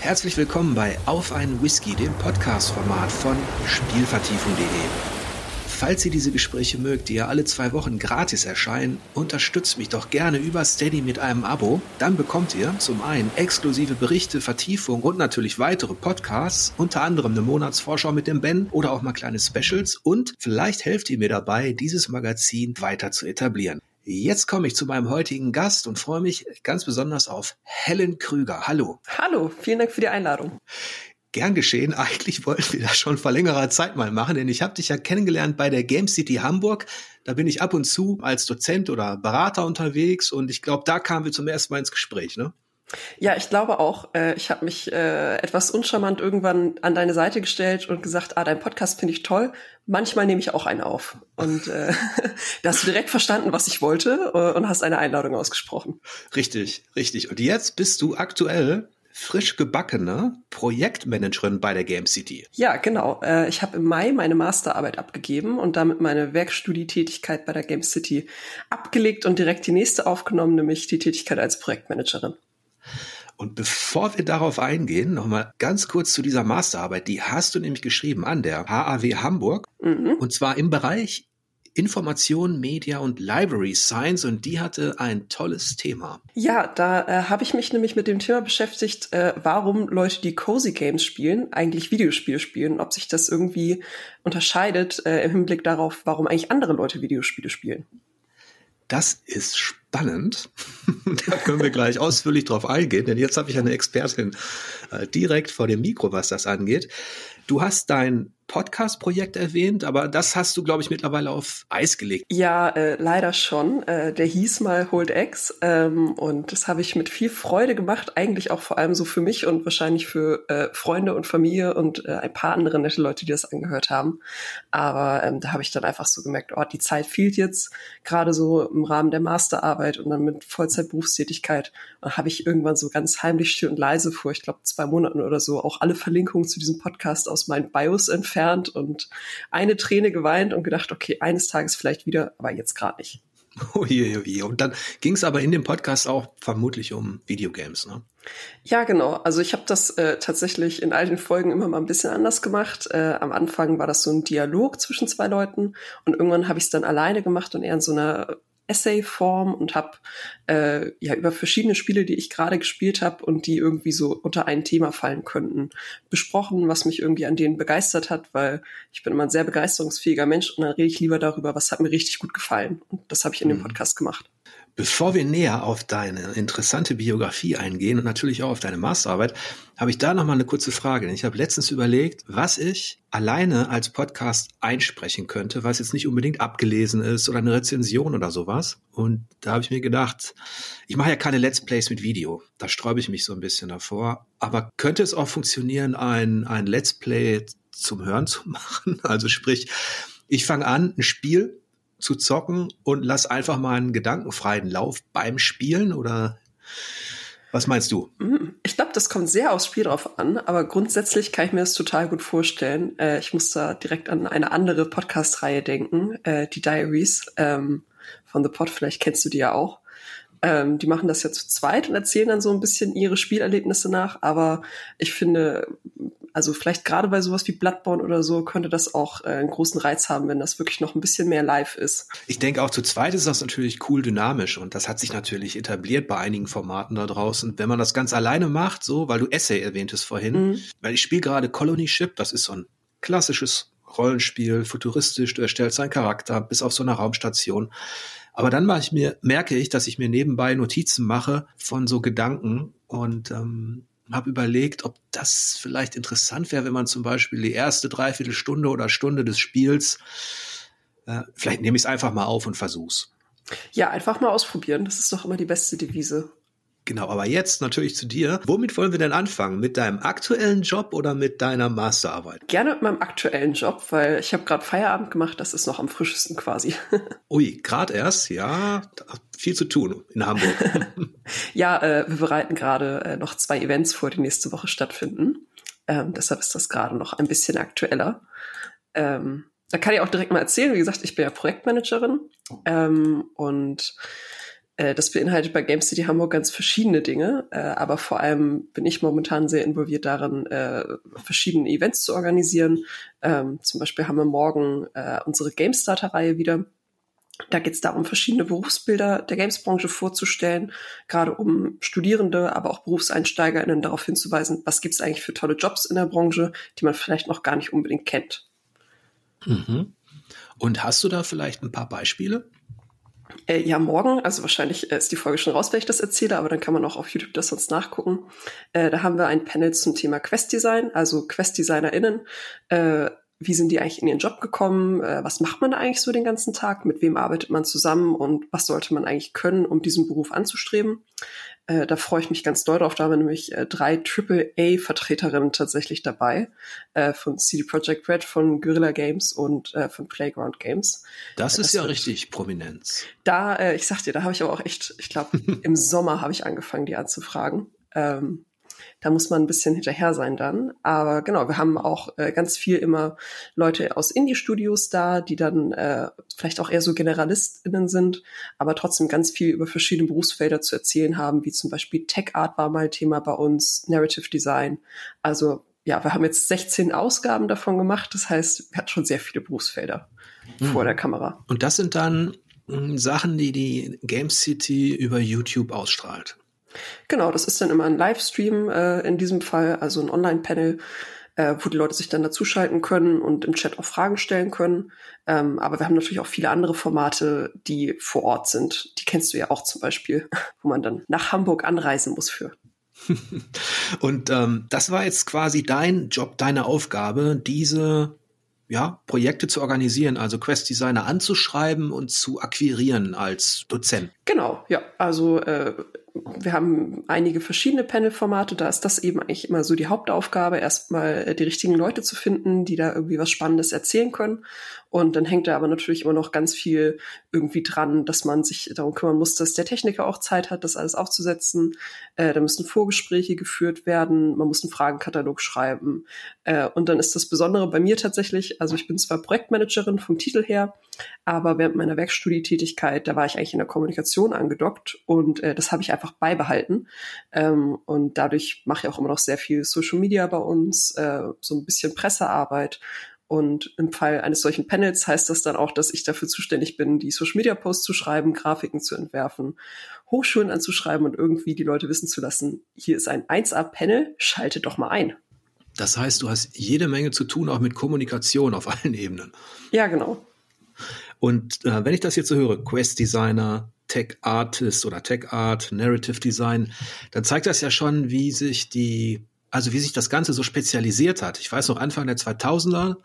Herzlich willkommen bei Auf einen Whisky, dem Podcast-Format von Spielvertiefung.de. Falls ihr diese Gespräche mögt, die ja alle zwei Wochen gratis erscheinen, unterstützt mich doch gerne über Steady mit einem Abo. Dann bekommt ihr zum einen exklusive Berichte, Vertiefung und natürlich weitere Podcasts, unter anderem eine Monatsvorschau mit dem Ben oder auch mal kleine Specials und vielleicht helft ihr mir dabei, dieses Magazin weiter zu etablieren. Jetzt komme ich zu meinem heutigen Gast und freue mich ganz besonders auf Helen Krüger. Hallo. Hallo, vielen Dank für die Einladung. Gern geschehen. Eigentlich wollten wir das schon vor längerer Zeit mal machen, denn ich habe dich ja kennengelernt bei der Game City Hamburg. Da bin ich ab und zu als Dozent oder Berater unterwegs und ich glaube, da kamen wir zum ersten Mal ins Gespräch, ne? Ja, ich glaube auch. Äh, ich habe mich äh, etwas uncharmant irgendwann an deine Seite gestellt und gesagt, ah, dein Podcast finde ich toll. Manchmal nehme ich auch einen auf. Und äh, da hast du direkt verstanden, was ich wollte äh, und hast eine Einladung ausgesprochen. Richtig, richtig. Und jetzt bist du aktuell frisch gebackene Projektmanagerin bei der Game City. Ja, genau. Ich habe im Mai meine Masterarbeit abgegeben und damit meine Werkstudietätigkeit bei der Game City abgelegt und direkt die nächste aufgenommen, nämlich die Tätigkeit als Projektmanagerin. Und bevor wir darauf eingehen, nochmal ganz kurz zu dieser Masterarbeit. Die hast du nämlich geschrieben an der HAW Hamburg. Mhm. Und zwar im Bereich Information, Media und Library Science und die hatte ein tolles Thema. Ja, da äh, habe ich mich nämlich mit dem Thema beschäftigt, äh, warum Leute, die Cozy Games spielen, eigentlich Videospiele spielen, ob sich das irgendwie unterscheidet äh, im Hinblick darauf, warum eigentlich andere Leute Videospiele spielen. Das ist spannend. da können wir gleich ausführlich drauf eingehen, denn jetzt habe ich eine Expertin äh, direkt vor dem Mikro, was das angeht. Du hast dein Podcast-Projekt erwähnt, aber das hast du, glaube ich, mittlerweile auf Eis gelegt. Ja, äh, leider schon. Äh, der hieß mal Hold X ähm, und das habe ich mit viel Freude gemacht, eigentlich auch vor allem so für mich und wahrscheinlich für äh, Freunde und Familie und äh, ein paar andere nette Leute, die das angehört haben. Aber ähm, da habe ich dann einfach so gemerkt, oh, die Zeit fehlt jetzt, gerade so im Rahmen der Masterarbeit und dann mit Vollzeitberufstätigkeit. Habe ich irgendwann so ganz heimlich still und leise vor, ich glaube, zwei Monaten oder so, auch alle Verlinkungen zu diesem Podcast aus meinen Bios entfernt entfernt und eine Träne geweint und gedacht, okay, eines Tages vielleicht wieder, aber jetzt gerade nicht. Und dann ging es aber in dem Podcast auch vermutlich um Videogames, ne? Ja, genau. Also ich habe das äh, tatsächlich in all den Folgen immer mal ein bisschen anders gemacht. Äh, am Anfang war das so ein Dialog zwischen zwei Leuten und irgendwann habe ich es dann alleine gemacht und eher in so einer Essay-Form und habe äh, ja über verschiedene Spiele, die ich gerade gespielt habe und die irgendwie so unter ein Thema fallen könnten, besprochen, was mich irgendwie an denen begeistert hat, weil ich bin immer ein sehr begeisterungsfähiger Mensch und dann rede ich lieber darüber, was hat mir richtig gut gefallen. Und das habe ich in dem mhm. Podcast gemacht. Bevor wir näher auf deine interessante Biografie eingehen und natürlich auch auf deine Masterarbeit, habe ich da noch mal eine kurze Frage. Ich habe letztens überlegt, was ich alleine als Podcast einsprechen könnte, was jetzt nicht unbedingt abgelesen ist oder eine Rezension oder sowas. Und da habe ich mir gedacht, ich mache ja keine Let's Plays mit Video. Da sträube ich mich so ein bisschen davor. Aber könnte es auch funktionieren, ein, ein Let's Play zum Hören zu machen? Also sprich, ich fange an, ein Spiel zu zocken und lass einfach mal einen gedankenfreien Lauf beim Spielen oder was meinst du? Mhm. Ich glaube, das kommt sehr aufs Spiel drauf an, aber grundsätzlich kann ich mir das total gut vorstellen. Äh, ich muss da direkt an eine andere Podcast-Reihe denken, äh, die Diaries ähm, von The Pod, vielleicht kennst du die ja auch. Ähm, die machen das ja zu zweit und erzählen dann so ein bisschen ihre Spielerlebnisse nach, aber ich finde, also vielleicht gerade bei sowas wie Bloodborne oder so könnte das auch äh, einen großen Reiz haben, wenn das wirklich noch ein bisschen mehr live ist. Ich denke auch zu zweit ist das natürlich cool dynamisch und das hat sich natürlich etabliert bei einigen Formaten da draußen. Wenn man das ganz alleine macht, so, weil du Essay erwähntest vorhin, mhm. weil ich spiele gerade Colony Ship, das ist so ein klassisches Rollenspiel, futuristisch, du erstellst seinen Charakter bis auf so einer Raumstation. Aber dann mache ich mir, merke ich, dass ich mir nebenbei Notizen mache von so Gedanken und ähm, habe überlegt, ob das vielleicht interessant wäre, wenn man zum Beispiel die erste Dreiviertelstunde oder Stunde des Spiels, äh, vielleicht nehme ich es einfach mal auf und versuch's. Ja, einfach mal ausprobieren. Das ist doch immer die beste Devise. Genau, aber jetzt natürlich zu dir. Womit wollen wir denn anfangen? Mit deinem aktuellen Job oder mit deiner Masterarbeit? Gerne mit meinem aktuellen Job, weil ich habe gerade Feierabend gemacht, das ist noch am frischesten quasi. Ui, gerade erst, ja, viel zu tun in Hamburg. ja, äh, wir bereiten gerade äh, noch zwei Events vor, die nächste Woche stattfinden. Ähm, deshalb ist das gerade noch ein bisschen aktueller. Ähm, da kann ich auch direkt mal erzählen, wie gesagt, ich bin ja Projektmanagerin ähm, und das beinhaltet bei Game City Hamburg ganz verschiedene Dinge, äh, aber vor allem bin ich momentan sehr involviert darin, äh, verschiedene Events zu organisieren. Ähm, zum Beispiel haben wir morgen unsere GameStarter-Reihe wieder. Da geht es darum, verschiedene Berufsbilder der Gamesbranche vorzustellen, gerade um Studierende, aber auch BerufseinsteigerInnen darauf hinzuweisen, was gibt es eigentlich für tolle Jobs in der Branche, die man vielleicht noch gar nicht unbedingt kennt. Mhm. Und hast du da vielleicht ein paar Beispiele? Äh, ja, morgen, also wahrscheinlich äh, ist die Folge schon raus, wenn ich das erzähle, aber dann kann man auch auf YouTube das sonst nachgucken. Äh, da haben wir ein Panel zum Thema Quest-Design, also Quest-DesignerInnen. Äh, wie sind die eigentlich in ihren Job gekommen? Äh, was macht man da eigentlich so den ganzen Tag? Mit wem arbeitet man zusammen? Und was sollte man eigentlich können, um diesen Beruf anzustreben? Äh, da freue ich mich ganz doll drauf. Da haben wir nämlich äh, drei AAA-Vertreterinnen tatsächlich dabei. Äh, von CD Projekt Red, von Guerrilla Games und äh, von Playground Games. Das ist das ja richtig Prominenz. Da, äh, ich sag dir, da habe ich aber auch echt, ich glaube, im Sommer habe ich angefangen, die anzufragen. Ähm, da muss man ein bisschen hinterher sein dann. Aber genau, wir haben auch äh, ganz viel immer Leute aus Indie-Studios da, die dann äh, vielleicht auch eher so GeneralistInnen sind, aber trotzdem ganz viel über verschiedene Berufsfelder zu erzählen haben, wie zum Beispiel Tech Art war mal Thema bei uns, Narrative Design. Also ja, wir haben jetzt 16 Ausgaben davon gemacht. Das heißt, wir hatten schon sehr viele Berufsfelder mhm. vor der Kamera. Und das sind dann hm, Sachen, die die Game City über YouTube ausstrahlt. Genau, das ist dann immer ein Livestream äh, in diesem Fall, also ein Online-Panel, äh, wo die Leute sich dann dazuschalten können und im Chat auch Fragen stellen können. Ähm, aber wir haben natürlich auch viele andere Formate, die vor Ort sind. Die kennst du ja auch zum Beispiel, wo man dann nach Hamburg anreisen muss für. und ähm, das war jetzt quasi dein Job, deine Aufgabe, diese ja, Projekte zu organisieren, also Quest-Designer anzuschreiben und zu akquirieren als Dozent. Genau, ja. Also äh, wir haben einige verschiedene Panel-Formate. Da ist das eben eigentlich immer so die Hauptaufgabe, erstmal äh, die richtigen Leute zu finden, die da irgendwie was Spannendes erzählen können. Und dann hängt da aber natürlich immer noch ganz viel irgendwie dran, dass man sich darum kümmern muss, dass der Techniker auch Zeit hat, das alles aufzusetzen. Äh, da müssen Vorgespräche geführt werden, man muss einen Fragenkatalog schreiben. Äh, und dann ist das Besondere bei mir tatsächlich, also ich bin zwar Projektmanagerin vom Titel her, aber während meiner Werkstudietätigkeit, da war ich eigentlich in der Kommunikation angedockt und äh, das habe ich einfach beibehalten. Ähm, und dadurch mache ich auch immer noch sehr viel Social Media bei uns, äh, so ein bisschen Pressearbeit. Und im Fall eines solchen Panels heißt das dann auch, dass ich dafür zuständig bin, die Social Media Posts zu schreiben, Grafiken zu entwerfen, Hochschulen anzuschreiben und irgendwie die Leute wissen zu lassen, hier ist ein 1A-Panel, schalte doch mal ein. Das heißt, du hast jede Menge zu tun, auch mit Kommunikation auf allen Ebenen. Ja, genau. Und äh, wenn ich das jetzt so höre, Quest Designer, Tech Artist oder Tech Art, Narrative Design, dann zeigt das ja schon, wie sich die, also wie sich das Ganze so spezialisiert hat. Ich weiß noch, Anfang der 2000er,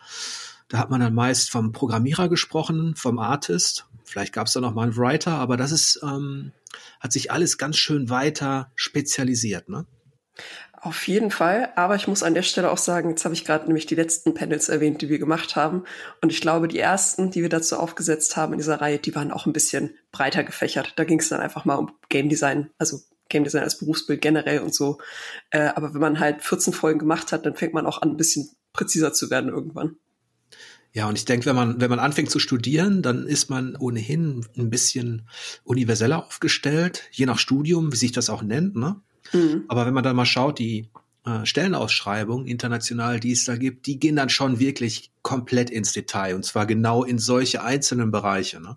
da hat man dann meist vom Programmierer gesprochen, vom Artist. Vielleicht gab es da noch mal einen Writer, aber das ist, ähm, hat sich alles ganz schön weiter spezialisiert, ne? Auf jeden Fall, aber ich muss an der Stelle auch sagen, jetzt habe ich gerade nämlich die letzten Panels erwähnt, die wir gemacht haben. Und ich glaube, die ersten, die wir dazu aufgesetzt haben in dieser Reihe, die waren auch ein bisschen breiter gefächert. Da ging es dann einfach mal um Game Design, also Game Design als Berufsbild generell und so. Äh, aber wenn man halt 14 Folgen gemacht hat, dann fängt man auch an, ein bisschen präziser zu werden irgendwann. Ja, und ich denke, wenn man, wenn man anfängt zu studieren, dann ist man ohnehin ein bisschen universeller aufgestellt, je nach Studium, wie sich das auch nennt, ne? Mhm. Aber wenn man dann mal schaut, die äh, Stellenausschreibungen international, die es da gibt, die gehen dann schon wirklich komplett ins Detail und zwar genau in solche einzelnen Bereiche. Ne?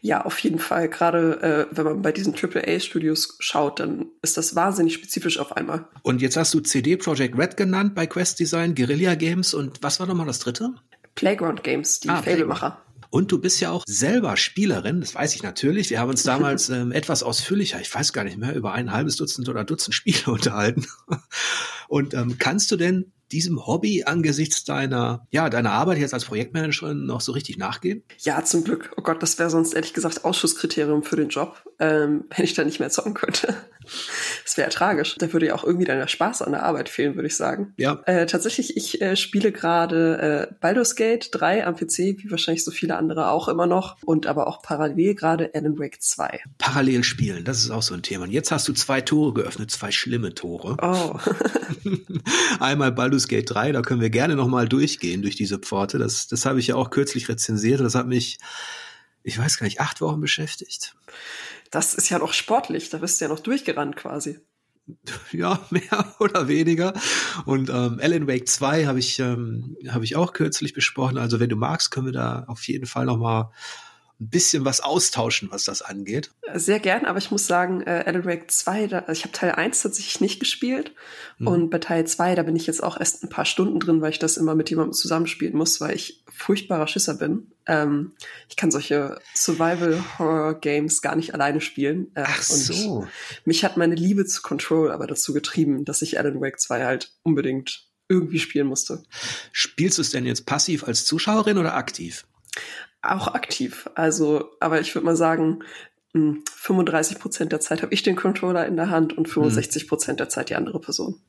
Ja, auf jeden Fall. Gerade äh, wenn man bei diesen AAA-Studios schaut, dann ist das wahnsinnig spezifisch auf einmal. Und jetzt hast du CD Projekt Red genannt bei Quest Design, Guerilla Games und was war nochmal das dritte? Playground Games, die ah, Fablemacher. Und du bist ja auch selber Spielerin, das weiß ich natürlich. Wir haben uns damals ähm, etwas ausführlicher, ich weiß gar nicht mehr, über ein halbes Dutzend oder Dutzend Spiele unterhalten. Und ähm, kannst du denn diesem Hobby angesichts deiner, ja, deiner Arbeit jetzt als Projektmanagerin noch so richtig nachgehen? Ja, zum Glück. Oh Gott, das wäre sonst ehrlich gesagt Ausschusskriterium für den Job, ähm, wenn ich da nicht mehr zocken könnte. Das wäre tragisch. Da würde ja auch irgendwie dann der Spaß an der Arbeit fehlen, würde ich sagen. Ja. Äh, tatsächlich, ich äh, spiele gerade äh, Baldur's Gate 3 am PC, wie wahrscheinlich so viele andere auch immer noch. Und aber auch parallel gerade Alan Wake 2. Parallel spielen, das ist auch so ein Thema. Und jetzt hast du zwei Tore geöffnet, zwei schlimme Tore. Oh. Einmal Baldur's Gate 3, da können wir gerne nochmal durchgehen durch diese Pforte. Das, das habe ich ja auch kürzlich rezensiert. Das hat mich ich weiß gar nicht, acht Wochen beschäftigt. Das ist ja noch sportlich, da bist du ja noch durchgerannt quasi. Ja, mehr oder weniger. Und ähm, Alan Wake 2 habe ich, ähm, hab ich auch kürzlich besprochen. Also wenn du magst, können wir da auf jeden Fall noch mal ein bisschen was austauschen, was das angeht. Sehr gern, aber ich muss sagen, äh, Alan Wake 2, da, ich habe Teil 1 tatsächlich nicht gespielt. Mhm. Und bei Teil 2, da bin ich jetzt auch erst ein paar Stunden drin, weil ich das immer mit jemandem zusammenspielen muss, weil ich furchtbarer Schisser bin. Ähm, ich kann solche Survival-Horror-Games gar nicht alleine spielen. Äh, Ach so. Mich hat meine Liebe zu Control aber dazu getrieben, dass ich Alan Wake 2 halt unbedingt irgendwie spielen musste. Spielst du es denn jetzt passiv als Zuschauerin oder aktiv? Auch aktiv. Also, aber ich würde mal sagen, 35 hm, Prozent der Zeit habe ich den Controller in der Hand und 65 Prozent der Zeit die andere Person.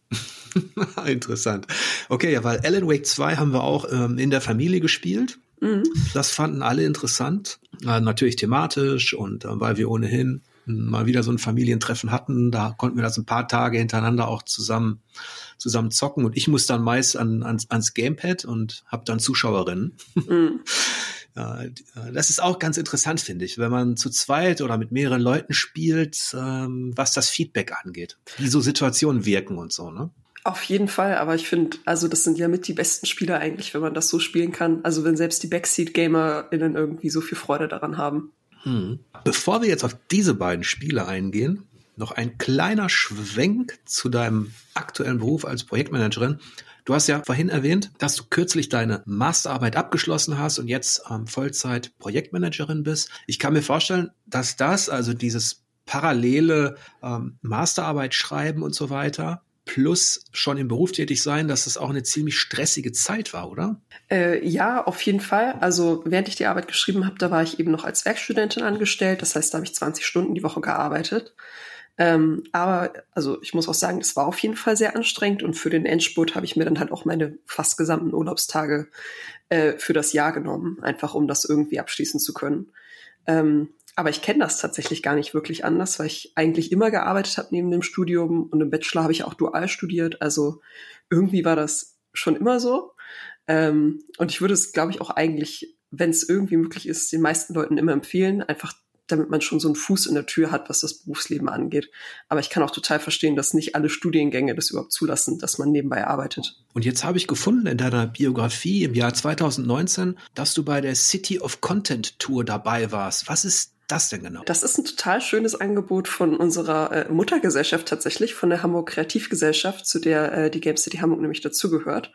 Interessant. Okay, ja, weil Alan Wake 2 haben wir auch ähm, in der Familie gespielt. Mhm. Das fanden alle interessant. Äh, natürlich thematisch und äh, weil wir ohnehin mal wieder so ein Familientreffen hatten, da konnten wir das ein paar Tage hintereinander auch zusammen zusammen zocken und ich muss dann meist an, ans, ans Gamepad und habe dann Zuschauerinnen. Mhm. Das ist auch ganz interessant, finde ich, wenn man zu zweit oder mit mehreren Leuten spielt, ähm, was das Feedback angeht, wie so Situationen wirken und so, ne? Auf jeden Fall, aber ich finde, also das sind ja mit die besten Spieler eigentlich, wenn man das so spielen kann. Also wenn selbst die Backseat-GamerInnen irgendwie so viel Freude daran haben. Hm. Bevor wir jetzt auf diese beiden Spiele eingehen, noch ein kleiner Schwenk zu deinem aktuellen Beruf als Projektmanagerin. Du hast ja vorhin erwähnt, dass du kürzlich deine Masterarbeit abgeschlossen hast und jetzt ähm, Vollzeit Projektmanagerin bist. Ich kann mir vorstellen, dass das, also dieses parallele ähm, Masterarbeit schreiben und so weiter, plus schon im Beruf tätig sein, dass es auch eine ziemlich stressige Zeit war, oder? Äh, ja, auf jeden Fall. Also während ich die Arbeit geschrieben habe, da war ich eben noch als Werkstudentin angestellt. Das heißt, da habe ich 20 Stunden die Woche gearbeitet. Ähm, aber also ich muss auch sagen, es war auf jeden Fall sehr anstrengend und für den Endspurt habe ich mir dann halt auch meine fast gesamten Urlaubstage äh, für das Jahr genommen, einfach um das irgendwie abschließen zu können. Ähm, aber ich kenne das tatsächlich gar nicht wirklich anders, weil ich eigentlich immer gearbeitet habe neben dem Studium und im Bachelor habe ich auch dual studiert. Also irgendwie war das schon immer so. Ähm, und ich würde es, glaube ich, auch eigentlich, wenn es irgendwie möglich ist, den meisten Leuten immer empfehlen, einfach damit man schon so einen Fuß in der Tür hat, was das Berufsleben angeht. Aber ich kann auch total verstehen, dass nicht alle Studiengänge das überhaupt zulassen, dass man nebenbei arbeitet. Und jetzt habe ich gefunden in deiner Biografie im Jahr 2019, dass du bei der City of Content Tour dabei warst. Was ist das denn genau? Das ist ein total schönes Angebot von unserer äh, Muttergesellschaft tatsächlich, von der Hamburg Kreativgesellschaft, zu der äh, die Game City Hamburg nämlich dazugehört.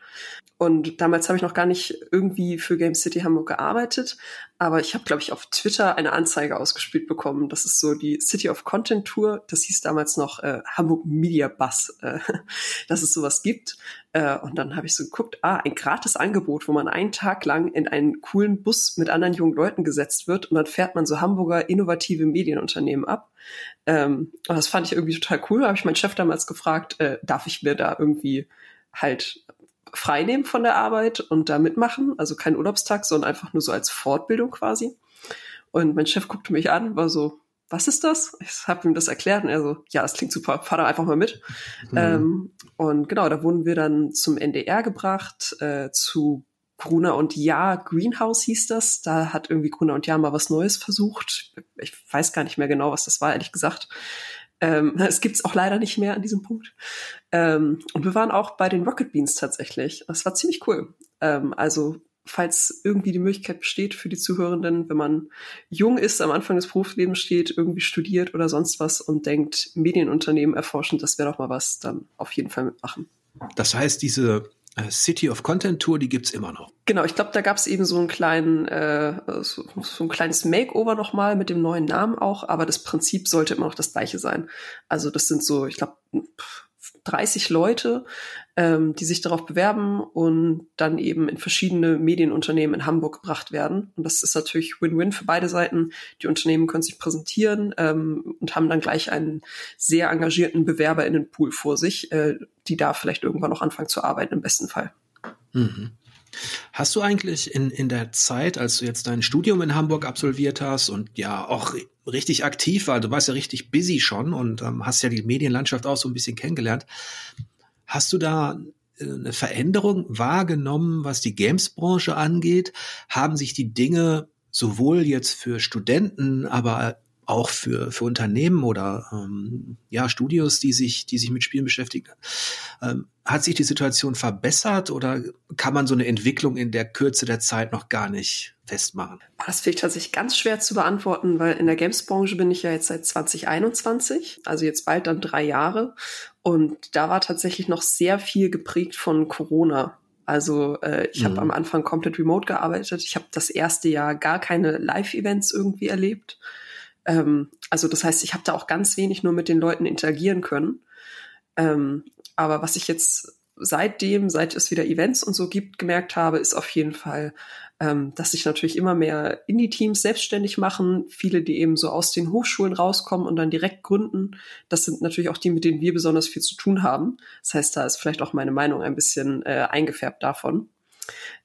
Und damals habe ich noch gar nicht irgendwie für Game City Hamburg gearbeitet, aber ich habe, glaube ich, auf Twitter eine Anzeige ausgespielt bekommen. Das ist so die City of Content Tour. Das hieß damals noch äh, Hamburg Media Bus, äh, dass es sowas gibt. Äh, und dann habe ich so geguckt, ah, ein gratis Angebot, wo man einen Tag lang in einen coolen Bus mit anderen jungen Leuten gesetzt wird und dann fährt man so Hamburger innovative Medienunternehmen ab. Ähm, und das fand ich irgendwie total cool. Da habe ich meinen Chef damals gefragt, äh, darf ich mir da irgendwie halt freinehmen von der Arbeit und da mitmachen. Also kein Urlaubstag, sondern einfach nur so als Fortbildung quasi. Und mein Chef guckte mich an, war so, was ist das? Ich habe ihm das erklärt und er so, ja, das klingt super, fahr da einfach mal mit. Mhm. Ähm, und genau, da wurden wir dann zum NDR gebracht, äh, zu Gruner und Ja, Greenhouse hieß das. Da hat irgendwie Gruner und Ja mal was Neues versucht. Ich weiß gar nicht mehr genau, was das war, ehrlich gesagt. Ähm, es gibt's auch leider nicht mehr an diesem Punkt. Ähm, und wir waren auch bei den Rocket Beans tatsächlich. Das war ziemlich cool. Ähm, also falls irgendwie die Möglichkeit besteht für die Zuhörenden, wenn man jung ist, am Anfang des Berufslebens steht, irgendwie studiert oder sonst was und denkt, Medienunternehmen erforschen, das wäre doch mal was, dann auf jeden Fall mitmachen. Das heißt, diese äh, City of Content Tour, die gibt's immer noch. Genau, ich glaube, da gab's eben so einen kleinen, äh, so, so ein kleines Makeover nochmal mit dem neuen Namen auch, aber das Prinzip sollte immer noch das gleiche sein. Also das sind so, ich glaube, 30 Leute, ähm, die sich darauf bewerben und dann eben in verschiedene Medienunternehmen in Hamburg gebracht werden. Und das ist natürlich Win-Win für beide Seiten. Die Unternehmen können sich präsentieren ähm, und haben dann gleich einen sehr engagierten BewerberInnenpool vor sich, äh, die da vielleicht irgendwann noch anfangen zu arbeiten, im besten Fall. Mhm. Hast du eigentlich in, in der Zeit, als du jetzt dein Studium in Hamburg absolviert hast und ja auch richtig aktiv war, du warst ja richtig busy schon und ähm, hast ja die Medienlandschaft auch so ein bisschen kennengelernt, hast du da äh, eine Veränderung wahrgenommen, was die Games-Branche angeht? Haben sich die Dinge sowohl jetzt für Studenten, aber auch für, für Unternehmen oder ähm, ja, Studios, die sich, die sich mit Spielen beschäftigen. Ähm, hat sich die Situation verbessert oder kann man so eine Entwicklung in der Kürze der Zeit noch gar nicht festmachen? Das finde ich tatsächlich ganz schwer zu beantworten, weil in der Games-Branche bin ich ja jetzt seit 2021, also jetzt bald dann drei Jahre. Und da war tatsächlich noch sehr viel geprägt von Corona. Also äh, ich mhm. habe am Anfang komplett remote gearbeitet. Ich habe das erste Jahr gar keine Live-Events irgendwie erlebt. Ähm, also das heißt, ich habe da auch ganz wenig nur mit den Leuten interagieren können. Ähm, aber was ich jetzt seitdem, seit es wieder Events und so gibt, gemerkt habe, ist auf jeden Fall, ähm, dass sich natürlich immer mehr Indie-Teams selbstständig machen. Viele, die eben so aus den Hochschulen rauskommen und dann direkt gründen. Das sind natürlich auch die, mit denen wir besonders viel zu tun haben. Das heißt, da ist vielleicht auch meine Meinung ein bisschen äh, eingefärbt davon.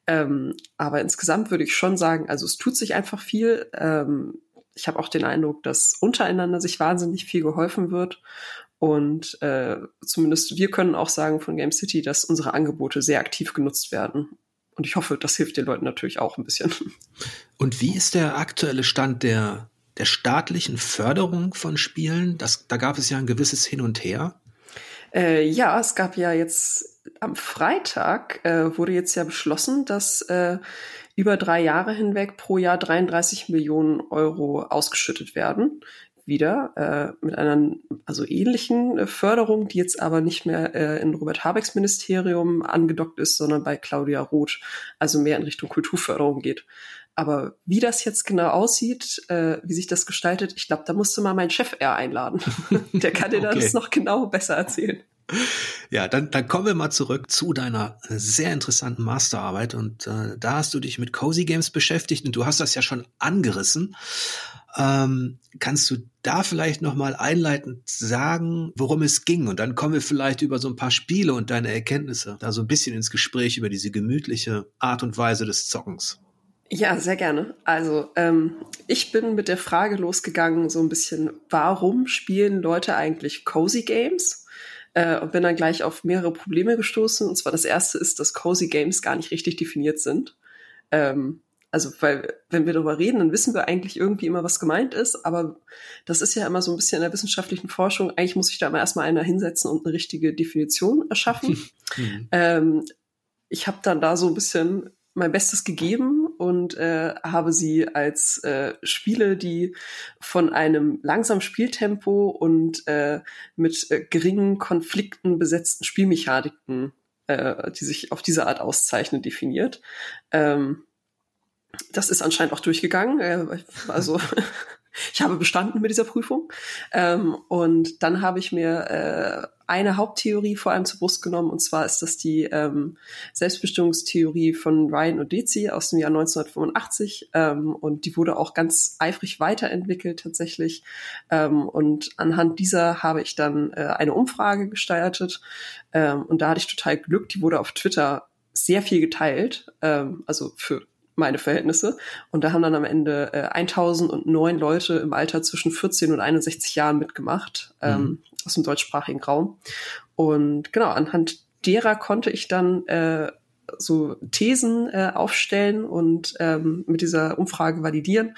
Ähm, aber insgesamt würde ich schon sagen, also es tut sich einfach viel. Ähm, ich habe auch den Eindruck, dass untereinander sich wahnsinnig viel geholfen wird. Und äh, zumindest wir können auch sagen von Game City, dass unsere Angebote sehr aktiv genutzt werden. Und ich hoffe, das hilft den Leuten natürlich auch ein bisschen. Und wie ist der aktuelle Stand der, der staatlichen Förderung von Spielen? Das, da gab es ja ein gewisses Hin und Her. Äh, ja, es gab ja jetzt am Freitag äh, wurde jetzt ja beschlossen, dass äh, über drei Jahre hinweg pro Jahr 33 Millionen Euro ausgeschüttet werden. Wieder äh, mit einer also ähnlichen äh, Förderung, die jetzt aber nicht mehr äh, in Robert Habecks Ministerium angedockt ist, sondern bei Claudia Roth, also mehr in Richtung Kulturförderung geht. Aber wie das jetzt genau aussieht, äh, wie sich das gestaltet, ich glaube, da musste mal mein Chef eher einladen. Der kann dir okay. das noch genau besser erzählen. Ja, dann, dann kommen wir mal zurück zu deiner sehr interessanten Masterarbeit. Und äh, da hast du dich mit Cozy Games beschäftigt und du hast das ja schon angerissen. Ähm, kannst du da vielleicht noch mal einleitend sagen, worum es ging? Und dann kommen wir vielleicht über so ein paar Spiele und deine Erkenntnisse da so ein bisschen ins Gespräch über diese gemütliche Art und Weise des Zockens. Ja, sehr gerne. Also ähm, ich bin mit der Frage losgegangen, so ein bisschen, warum spielen Leute eigentlich Cozy Games? Äh, und bin dann gleich auf mehrere Probleme gestoßen. Und zwar das erste ist, dass Cozy Games gar nicht richtig definiert sind. Ähm, also, weil, wenn wir darüber reden, dann wissen wir eigentlich irgendwie immer, was gemeint ist, aber das ist ja immer so ein bisschen in der wissenschaftlichen Forschung. Eigentlich muss sich da immer erstmal einer hinsetzen und eine richtige Definition erschaffen. Mhm. Ähm, ich habe dann da so ein bisschen mein Bestes gegeben und äh, habe sie als äh, Spiele, die von einem langsamen Spieltempo und äh, mit äh, geringen Konflikten besetzten Spielmechaniken, äh, die sich auf diese Art auszeichnen, definiert. Ähm, das ist anscheinend auch durchgegangen. Äh, also ich habe bestanden mit dieser Prüfung. Ähm, und dann habe ich mir äh, eine Haupttheorie vor allem zur Brust genommen, und zwar ist das die ähm, Selbstbestimmungstheorie von Ryan Odezi aus dem Jahr 1985. Ähm, und die wurde auch ganz eifrig weiterentwickelt tatsächlich. Ähm, und anhand dieser habe ich dann äh, eine Umfrage gestaltet. Ähm, und da hatte ich total Glück, die wurde auf Twitter sehr viel geteilt, ähm, also für meine Verhältnisse. Und da haben dann am Ende äh, 1009 Leute im Alter zwischen 14 und 61 Jahren mitgemacht, ähm, mhm. aus dem deutschsprachigen Raum. Und genau, anhand derer konnte ich dann äh, so Thesen äh, aufstellen und ähm, mit dieser Umfrage validieren.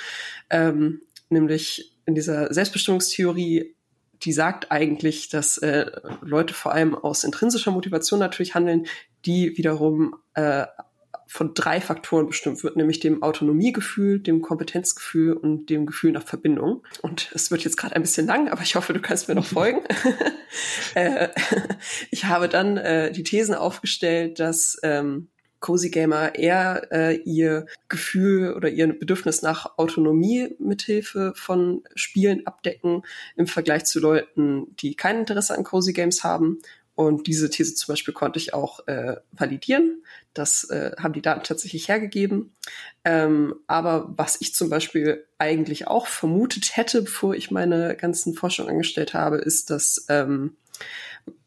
Ähm, nämlich in dieser Selbstbestimmungstheorie die sagt eigentlich, dass äh, Leute vor allem aus intrinsischer Motivation natürlich handeln, die wiederum äh, von drei Faktoren bestimmt wird, nämlich dem Autonomiegefühl, dem Kompetenzgefühl und dem Gefühl nach Verbindung. Und es wird jetzt gerade ein bisschen lang, aber ich hoffe, du kannst mir noch folgen. äh, ich habe dann äh, die Thesen aufgestellt, dass ähm, Cozy Gamer eher äh, ihr Gefühl oder ihr Bedürfnis nach Autonomie mithilfe von Spielen abdecken im Vergleich zu Leuten, die kein Interesse an Cozy Games haben und diese These zum Beispiel konnte ich auch äh, validieren. Das äh, haben die Daten tatsächlich hergegeben. Ähm, aber was ich zum Beispiel eigentlich auch vermutet hätte, bevor ich meine ganzen Forschung angestellt habe, ist, dass ähm,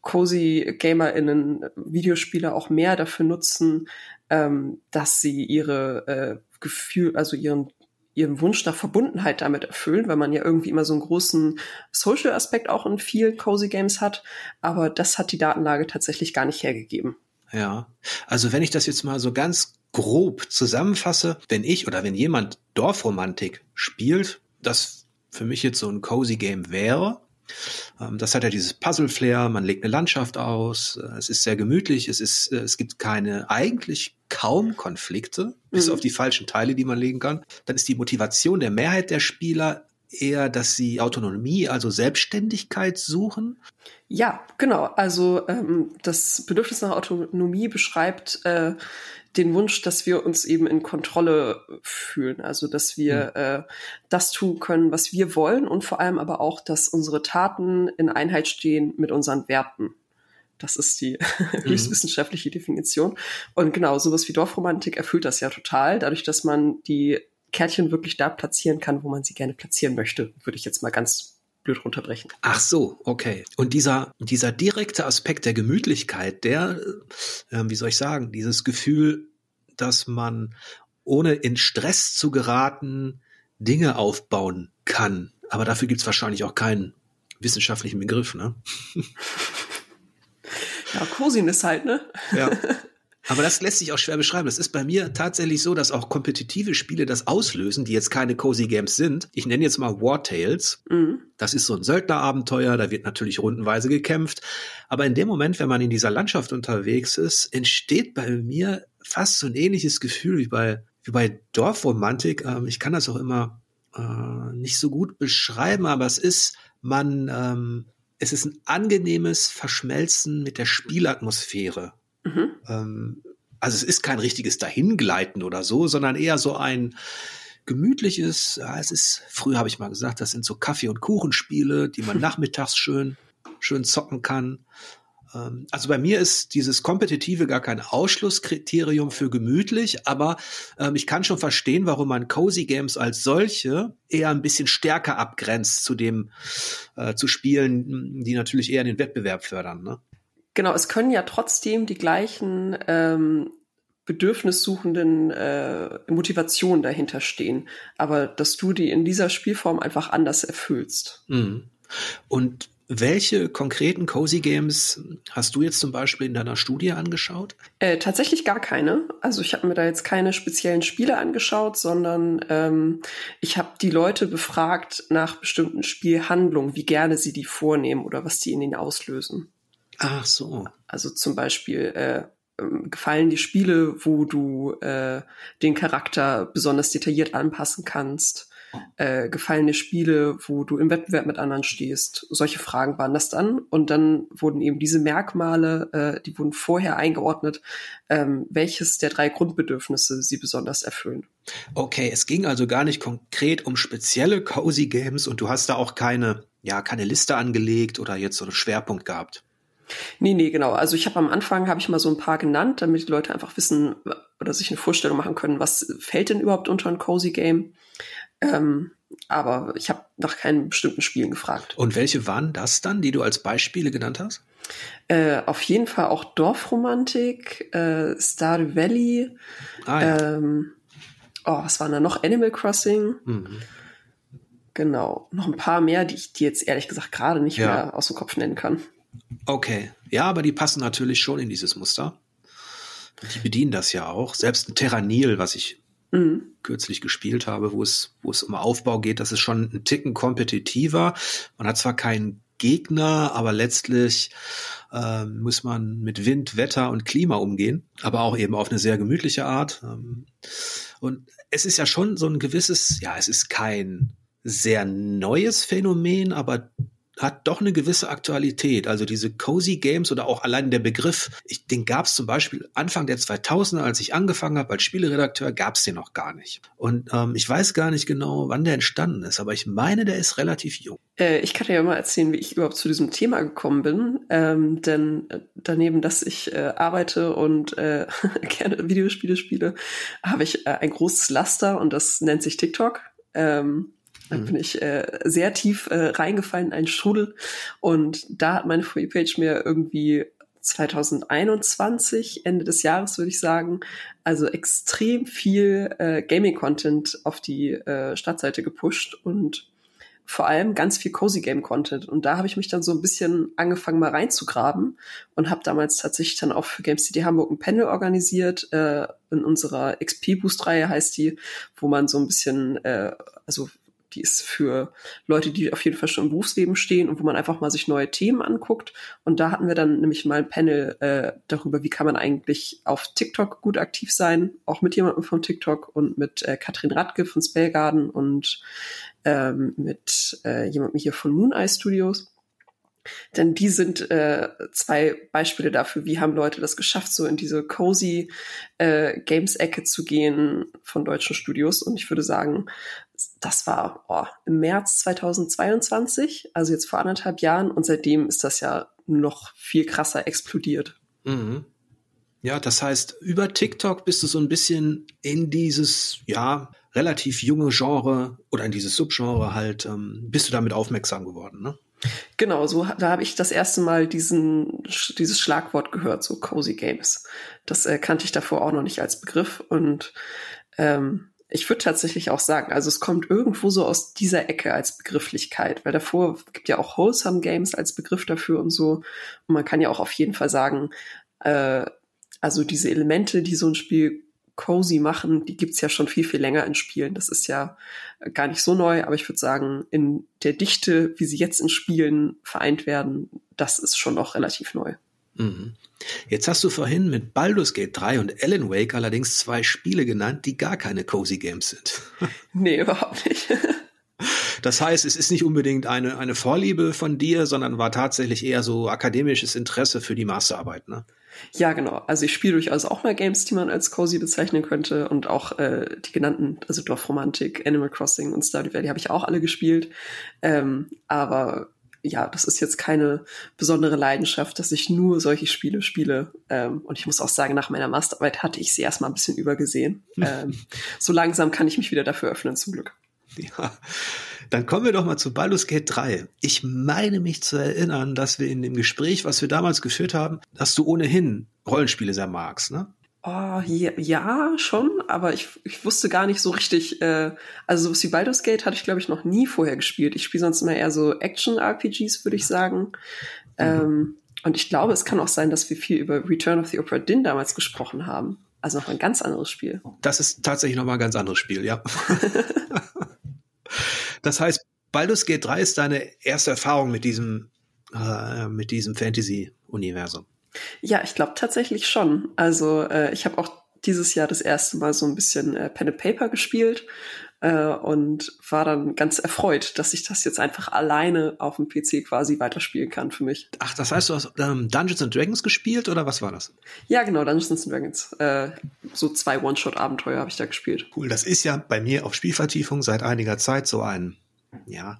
cozy GamerInnen Videospiele auch mehr dafür nutzen, ähm, dass sie ihre äh, Gefühl, also ihren ihren Wunsch nach Verbundenheit damit erfüllen, weil man ja irgendwie immer so einen großen Social-Aspekt auch in vielen Cozy Games hat. Aber das hat die Datenlage tatsächlich gar nicht hergegeben. Ja, also wenn ich das jetzt mal so ganz grob zusammenfasse, wenn ich oder wenn jemand Dorfromantik spielt, das für mich jetzt so ein cozy Game wäre, ähm, das hat ja dieses Puzzle-Flair, man legt eine Landschaft aus, äh, es ist sehr gemütlich, es ist, äh, es gibt keine, eigentlich kaum Konflikte, bis mhm. auf die falschen Teile, die man legen kann. Dann ist die Motivation der Mehrheit der Spieler eher, dass sie Autonomie, also Selbstständigkeit suchen? Ja, genau. Also ähm, das Bedürfnis nach Autonomie beschreibt äh, den Wunsch, dass wir uns eben in Kontrolle fühlen, also dass wir mhm. äh, das tun können, was wir wollen und vor allem aber auch, dass unsere Taten in Einheit stehen mit unseren Werten. Das ist die mhm. höchstwissenschaftliche Definition. Und genau, sowas wie Dorfromantik erfüllt das ja total, dadurch, dass man die Kärtchen wirklich da platzieren kann, wo man sie gerne platzieren möchte, würde ich jetzt mal ganz blöd runterbrechen. Ach so, okay. Und dieser, dieser direkte Aspekt der Gemütlichkeit, der, äh, wie soll ich sagen, dieses Gefühl, dass man ohne in Stress zu geraten Dinge aufbauen kann. Aber dafür gibt es wahrscheinlich auch keinen wissenschaftlichen Begriff, ne? ja, Cosin ist halt, ne? Ja. Aber das lässt sich auch schwer beschreiben. Das ist bei mir tatsächlich so, dass auch kompetitive Spiele das auslösen, die jetzt keine Cozy Games sind. Ich nenne jetzt mal War Tales. Mhm. Das ist so ein Söldnerabenteuer, da wird natürlich rundenweise gekämpft. Aber in dem Moment, wenn man in dieser Landschaft unterwegs ist, entsteht bei mir fast so ein ähnliches Gefühl wie bei, wie bei Dorfromantik. Ähm, ich kann das auch immer äh, nicht so gut beschreiben, aber es ist, man, ähm, es ist ein angenehmes Verschmelzen mit der Spielatmosphäre. Mhm. Ähm, also es ist kein richtiges Dahingleiten oder so, sondern eher so ein gemütliches, ja, es ist, früher habe ich mal gesagt, das sind so Kaffee- und Kuchenspiele, die man nachmittags schön, schön zocken kann. Ähm, also bei mir ist dieses Kompetitive gar kein Ausschlusskriterium für gemütlich, aber ähm, ich kann schon verstehen, warum man Cozy Games als solche eher ein bisschen stärker abgrenzt zu dem, äh, zu Spielen, die natürlich eher den Wettbewerb fördern. Ne? Genau, es können ja trotzdem die gleichen ähm, bedürfnissuchenden äh, Motivationen dahinter stehen, aber dass du die in dieser Spielform einfach anders erfüllst. Mhm. Und welche konkreten Cozy Games hast du jetzt zum Beispiel in deiner Studie angeschaut? Äh, tatsächlich gar keine. Also ich habe mir da jetzt keine speziellen Spiele angeschaut, sondern ähm, ich habe die Leute befragt nach bestimmten Spielhandlungen, wie gerne sie die vornehmen oder was die in ihnen auslösen. Ach so. Also zum Beispiel äh, ähm, gefallen die Spiele, wo du äh, den Charakter besonders detailliert anpassen kannst. Äh, gefallen dir Spiele, wo du im Wettbewerb mit anderen stehst? Solche Fragen waren das dann. Und dann wurden eben diese Merkmale, äh, die wurden vorher eingeordnet, ähm, welches der drei Grundbedürfnisse sie besonders erfüllen. Okay, es ging also gar nicht konkret um spezielle Cozy Games und du hast da auch keine, ja, keine Liste angelegt oder jetzt so einen Schwerpunkt gehabt. Nee, nee, genau. Also ich habe am Anfang habe ich mal so ein paar genannt, damit die Leute einfach wissen oder sich eine Vorstellung machen können, was fällt denn überhaupt unter ein Cozy Game. Ähm, aber ich habe nach keinen bestimmten Spielen gefragt. Und welche waren das dann, die du als Beispiele genannt hast? Äh, auf jeden Fall auch Dorfromantik, äh, Stardew Valley. Ah, ja. ähm, oh, was waren da noch? Animal Crossing. Mhm. Genau. Noch ein paar mehr, die ich dir jetzt ehrlich gesagt gerade nicht ja. mehr aus dem Kopf nennen kann. Okay, ja, aber die passen natürlich schon in dieses Muster. Die bedienen das ja auch. Selbst ein Terranil, was ich mhm. kürzlich gespielt habe, wo es, wo es um Aufbau geht, das ist schon ein Ticken kompetitiver. Man hat zwar keinen Gegner, aber letztlich äh, muss man mit Wind, Wetter und Klima umgehen, aber auch eben auf eine sehr gemütliche Art. Ähm, und es ist ja schon so ein gewisses, ja, es ist kein sehr neues Phänomen, aber hat doch eine gewisse Aktualität. Also diese Cozy Games oder auch allein der Begriff, ich, den gab es zum Beispiel Anfang der 2000er, als ich angefangen habe als Spieleredakteur, gab es den noch gar nicht. Und ähm, ich weiß gar nicht genau, wann der entstanden ist, aber ich meine, der ist relativ jung. Äh, ich kann dir ja mal erzählen, wie ich überhaupt zu diesem Thema gekommen bin. Ähm, denn äh, daneben, dass ich äh, arbeite und äh, gerne Videospiele spiele, habe ich äh, ein großes Laster und das nennt sich TikTok. Ähm, da mhm. bin ich äh, sehr tief äh, reingefallen in einen Strudel. Und da hat meine For Page mir irgendwie 2021, Ende des Jahres würde ich sagen, also extrem viel äh, Gaming-Content auf die äh, Startseite gepusht. Und vor allem ganz viel Cozy Game Content. Und da habe ich mich dann so ein bisschen angefangen mal reinzugraben und habe damals tatsächlich dann auch für Games City Hamburg ein Panel organisiert. Äh, in unserer XP Boost Reihe heißt die, wo man so ein bisschen, äh, also die ist für Leute, die auf jeden Fall schon im Berufsleben stehen und wo man einfach mal sich neue Themen anguckt. Und da hatten wir dann nämlich mal ein Panel äh, darüber, wie kann man eigentlich auf TikTok gut aktiv sein, auch mit jemandem von TikTok und mit äh, Katrin Radke von Spellgarden und ähm, mit äh, jemandem hier von Moon Eye Studios. Denn die sind äh, zwei Beispiele dafür, wie haben Leute das geschafft, so in diese cozy äh, Games-Ecke zu gehen von deutschen Studios. Und ich würde sagen, das war oh, im März 2022, also jetzt vor anderthalb Jahren. Und seitdem ist das ja noch viel krasser explodiert. Mhm. Ja, das heißt, über TikTok bist du so ein bisschen in dieses, ja, relativ junge Genre oder in dieses Subgenre halt, ähm, bist du damit aufmerksam geworden, ne? Genau, so da habe ich das erste Mal diesen dieses Schlagwort gehört, so cozy Games. Das äh, kannte ich davor auch noch nicht als Begriff und ähm, ich würde tatsächlich auch sagen, also es kommt irgendwo so aus dieser Ecke als Begrifflichkeit, weil davor gibt ja auch Wholesome Games als Begriff dafür und so. Und man kann ja auch auf jeden Fall sagen, äh, also diese Elemente, die so ein Spiel cozy machen, die gibt's ja schon viel, viel länger in Spielen. Das ist ja gar nicht so neu, aber ich würde sagen, in der Dichte, wie sie jetzt in Spielen vereint werden, das ist schon noch relativ neu. Mhm. Jetzt hast du vorhin mit Baldur's Gate 3 und Alan Wake allerdings zwei Spiele genannt, die gar keine Cozy Games sind. nee, überhaupt nicht. Das heißt, es ist nicht unbedingt eine, eine Vorliebe von dir, sondern war tatsächlich eher so akademisches Interesse für die Masterarbeit, ne? Ja, genau. Also ich spiele durchaus auch mal Games, die man als cozy bezeichnen könnte und auch äh, die genannten, also Dorfromantik, Animal Crossing und Stardew Valley habe ich auch alle gespielt. Ähm, aber ja, das ist jetzt keine besondere Leidenschaft, dass ich nur solche Spiele spiele. Ähm, und ich muss auch sagen, nach meiner Masterarbeit hatte ich sie erstmal ein bisschen übergesehen. Ähm, so langsam kann ich mich wieder dafür öffnen, zum Glück. Ja, dann kommen wir doch mal zu Baldur's Gate 3. Ich meine mich zu erinnern, dass wir in dem Gespräch, was wir damals geführt haben, dass du ohnehin Rollenspiele sehr magst, ne? Oh, ja, ja, schon, aber ich, ich wusste gar nicht so richtig, äh, also sowas wie Baldur's Gate hatte ich, glaube ich, noch nie vorher gespielt. Ich spiele sonst immer eher so Action-RPGs, würde ich sagen. Mhm. Ähm, und ich glaube, es kann auch sein, dass wir viel über Return of the Opera Din damals gesprochen haben. Also noch ein ganz anderes Spiel. Das ist tatsächlich noch mal ein ganz anderes Spiel, ja. das heißt, Baldur's Gate 3 ist deine erste Erfahrung mit diesem, äh, mit diesem Fantasy-Universum. Ja, ich glaube tatsächlich schon. Also äh, ich habe auch dieses Jahr das erste Mal so ein bisschen äh, Pen and Paper gespielt äh, und war dann ganz erfreut, dass ich das jetzt einfach alleine auf dem PC quasi weiterspielen kann für mich. Ach, das heißt, du hast ähm, Dungeons and Dragons gespielt oder was war das? Ja, genau, Dungeons and Dragons. Äh, so zwei One-Shot-Abenteuer habe ich da gespielt. Cool, das ist ja bei mir auf Spielvertiefung seit einiger Zeit so ein, ja,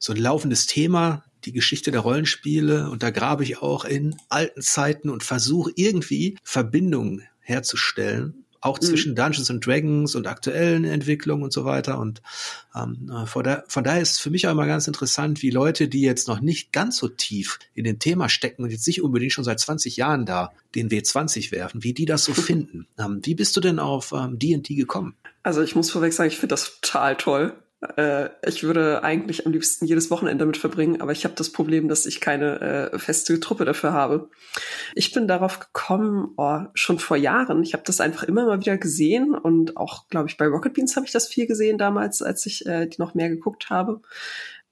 so ein laufendes Thema die Geschichte der Rollenspiele und da grabe ich auch in alten Zeiten und versuche irgendwie Verbindungen herzustellen, auch mhm. zwischen Dungeons and Dragons und aktuellen Entwicklungen und so weiter. Und ähm, von, da, von daher ist es für mich auch immer ganz interessant, wie Leute, die jetzt noch nicht ganz so tief in dem Thema stecken und jetzt nicht unbedingt schon seit 20 Jahren da den W20 werfen, wie die das so finden. Ähm, wie bist du denn auf ähm, D&D gekommen? Also ich muss vorweg sagen, ich finde das total toll. Äh, ich würde eigentlich am liebsten jedes Wochenende damit verbringen, aber ich habe das Problem, dass ich keine äh, feste Truppe dafür habe. Ich bin darauf gekommen, oh, schon vor Jahren. Ich habe das einfach immer mal wieder gesehen und auch, glaube ich, bei Rocket Beans habe ich das viel gesehen damals, als ich äh, die noch mehr geguckt habe.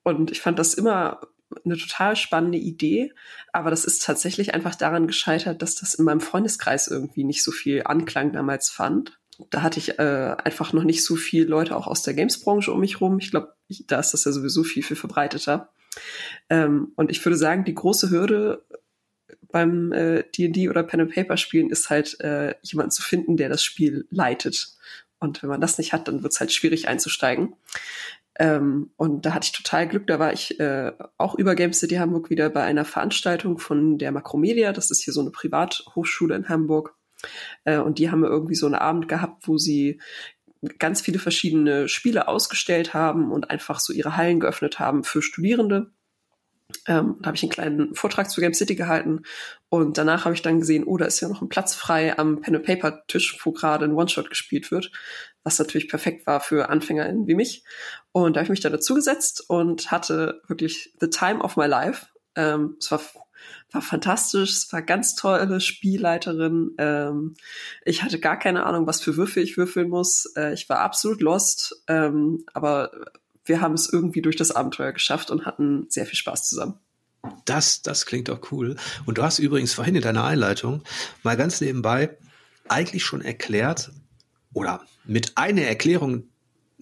Und ich fand das immer eine total spannende Idee, aber das ist tatsächlich einfach daran gescheitert, dass das in meinem Freundeskreis irgendwie nicht so viel Anklang damals fand da hatte ich äh, einfach noch nicht so viel Leute auch aus der Games-Branche um mich rum. Ich glaube, da ist das ja sowieso viel, viel verbreiteter. Ähm, und ich würde sagen, die große Hürde beim D&D äh, oder Pen and Paper Spielen ist halt äh, jemanden zu finden, der das Spiel leitet. Und wenn man das nicht hat, dann wird es halt schwierig einzusteigen. Ähm, und da hatte ich total Glück. Da war ich äh, auch über Game City Hamburg wieder bei einer Veranstaltung von der Makromedia. Das ist hier so eine Privathochschule in Hamburg. Äh, und die haben irgendwie so einen Abend gehabt, wo sie ganz viele verschiedene Spiele ausgestellt haben und einfach so ihre Hallen geöffnet haben für Studierende. Ähm, da habe ich einen kleinen Vortrag zu Game City gehalten und danach habe ich dann gesehen, oh, da ist ja noch ein Platz frei am Pen and Paper Tisch, wo gerade ein One-Shot gespielt wird, was natürlich perfekt war für AnfängerInnen wie mich. Und da habe ich mich da dazu gesetzt und hatte wirklich the time of my life. Ähm, es war war fantastisch, es war ganz tolle Spielleiterin. Ähm, ich hatte gar keine Ahnung, was für Würfel ich würfeln muss. Äh, ich war absolut lost, ähm, aber wir haben es irgendwie durch das Abenteuer geschafft und hatten sehr viel Spaß zusammen. Das, das klingt doch cool. Und du hast übrigens vorhin in deiner Einleitung mal ganz nebenbei eigentlich schon erklärt oder mit einer Erklärung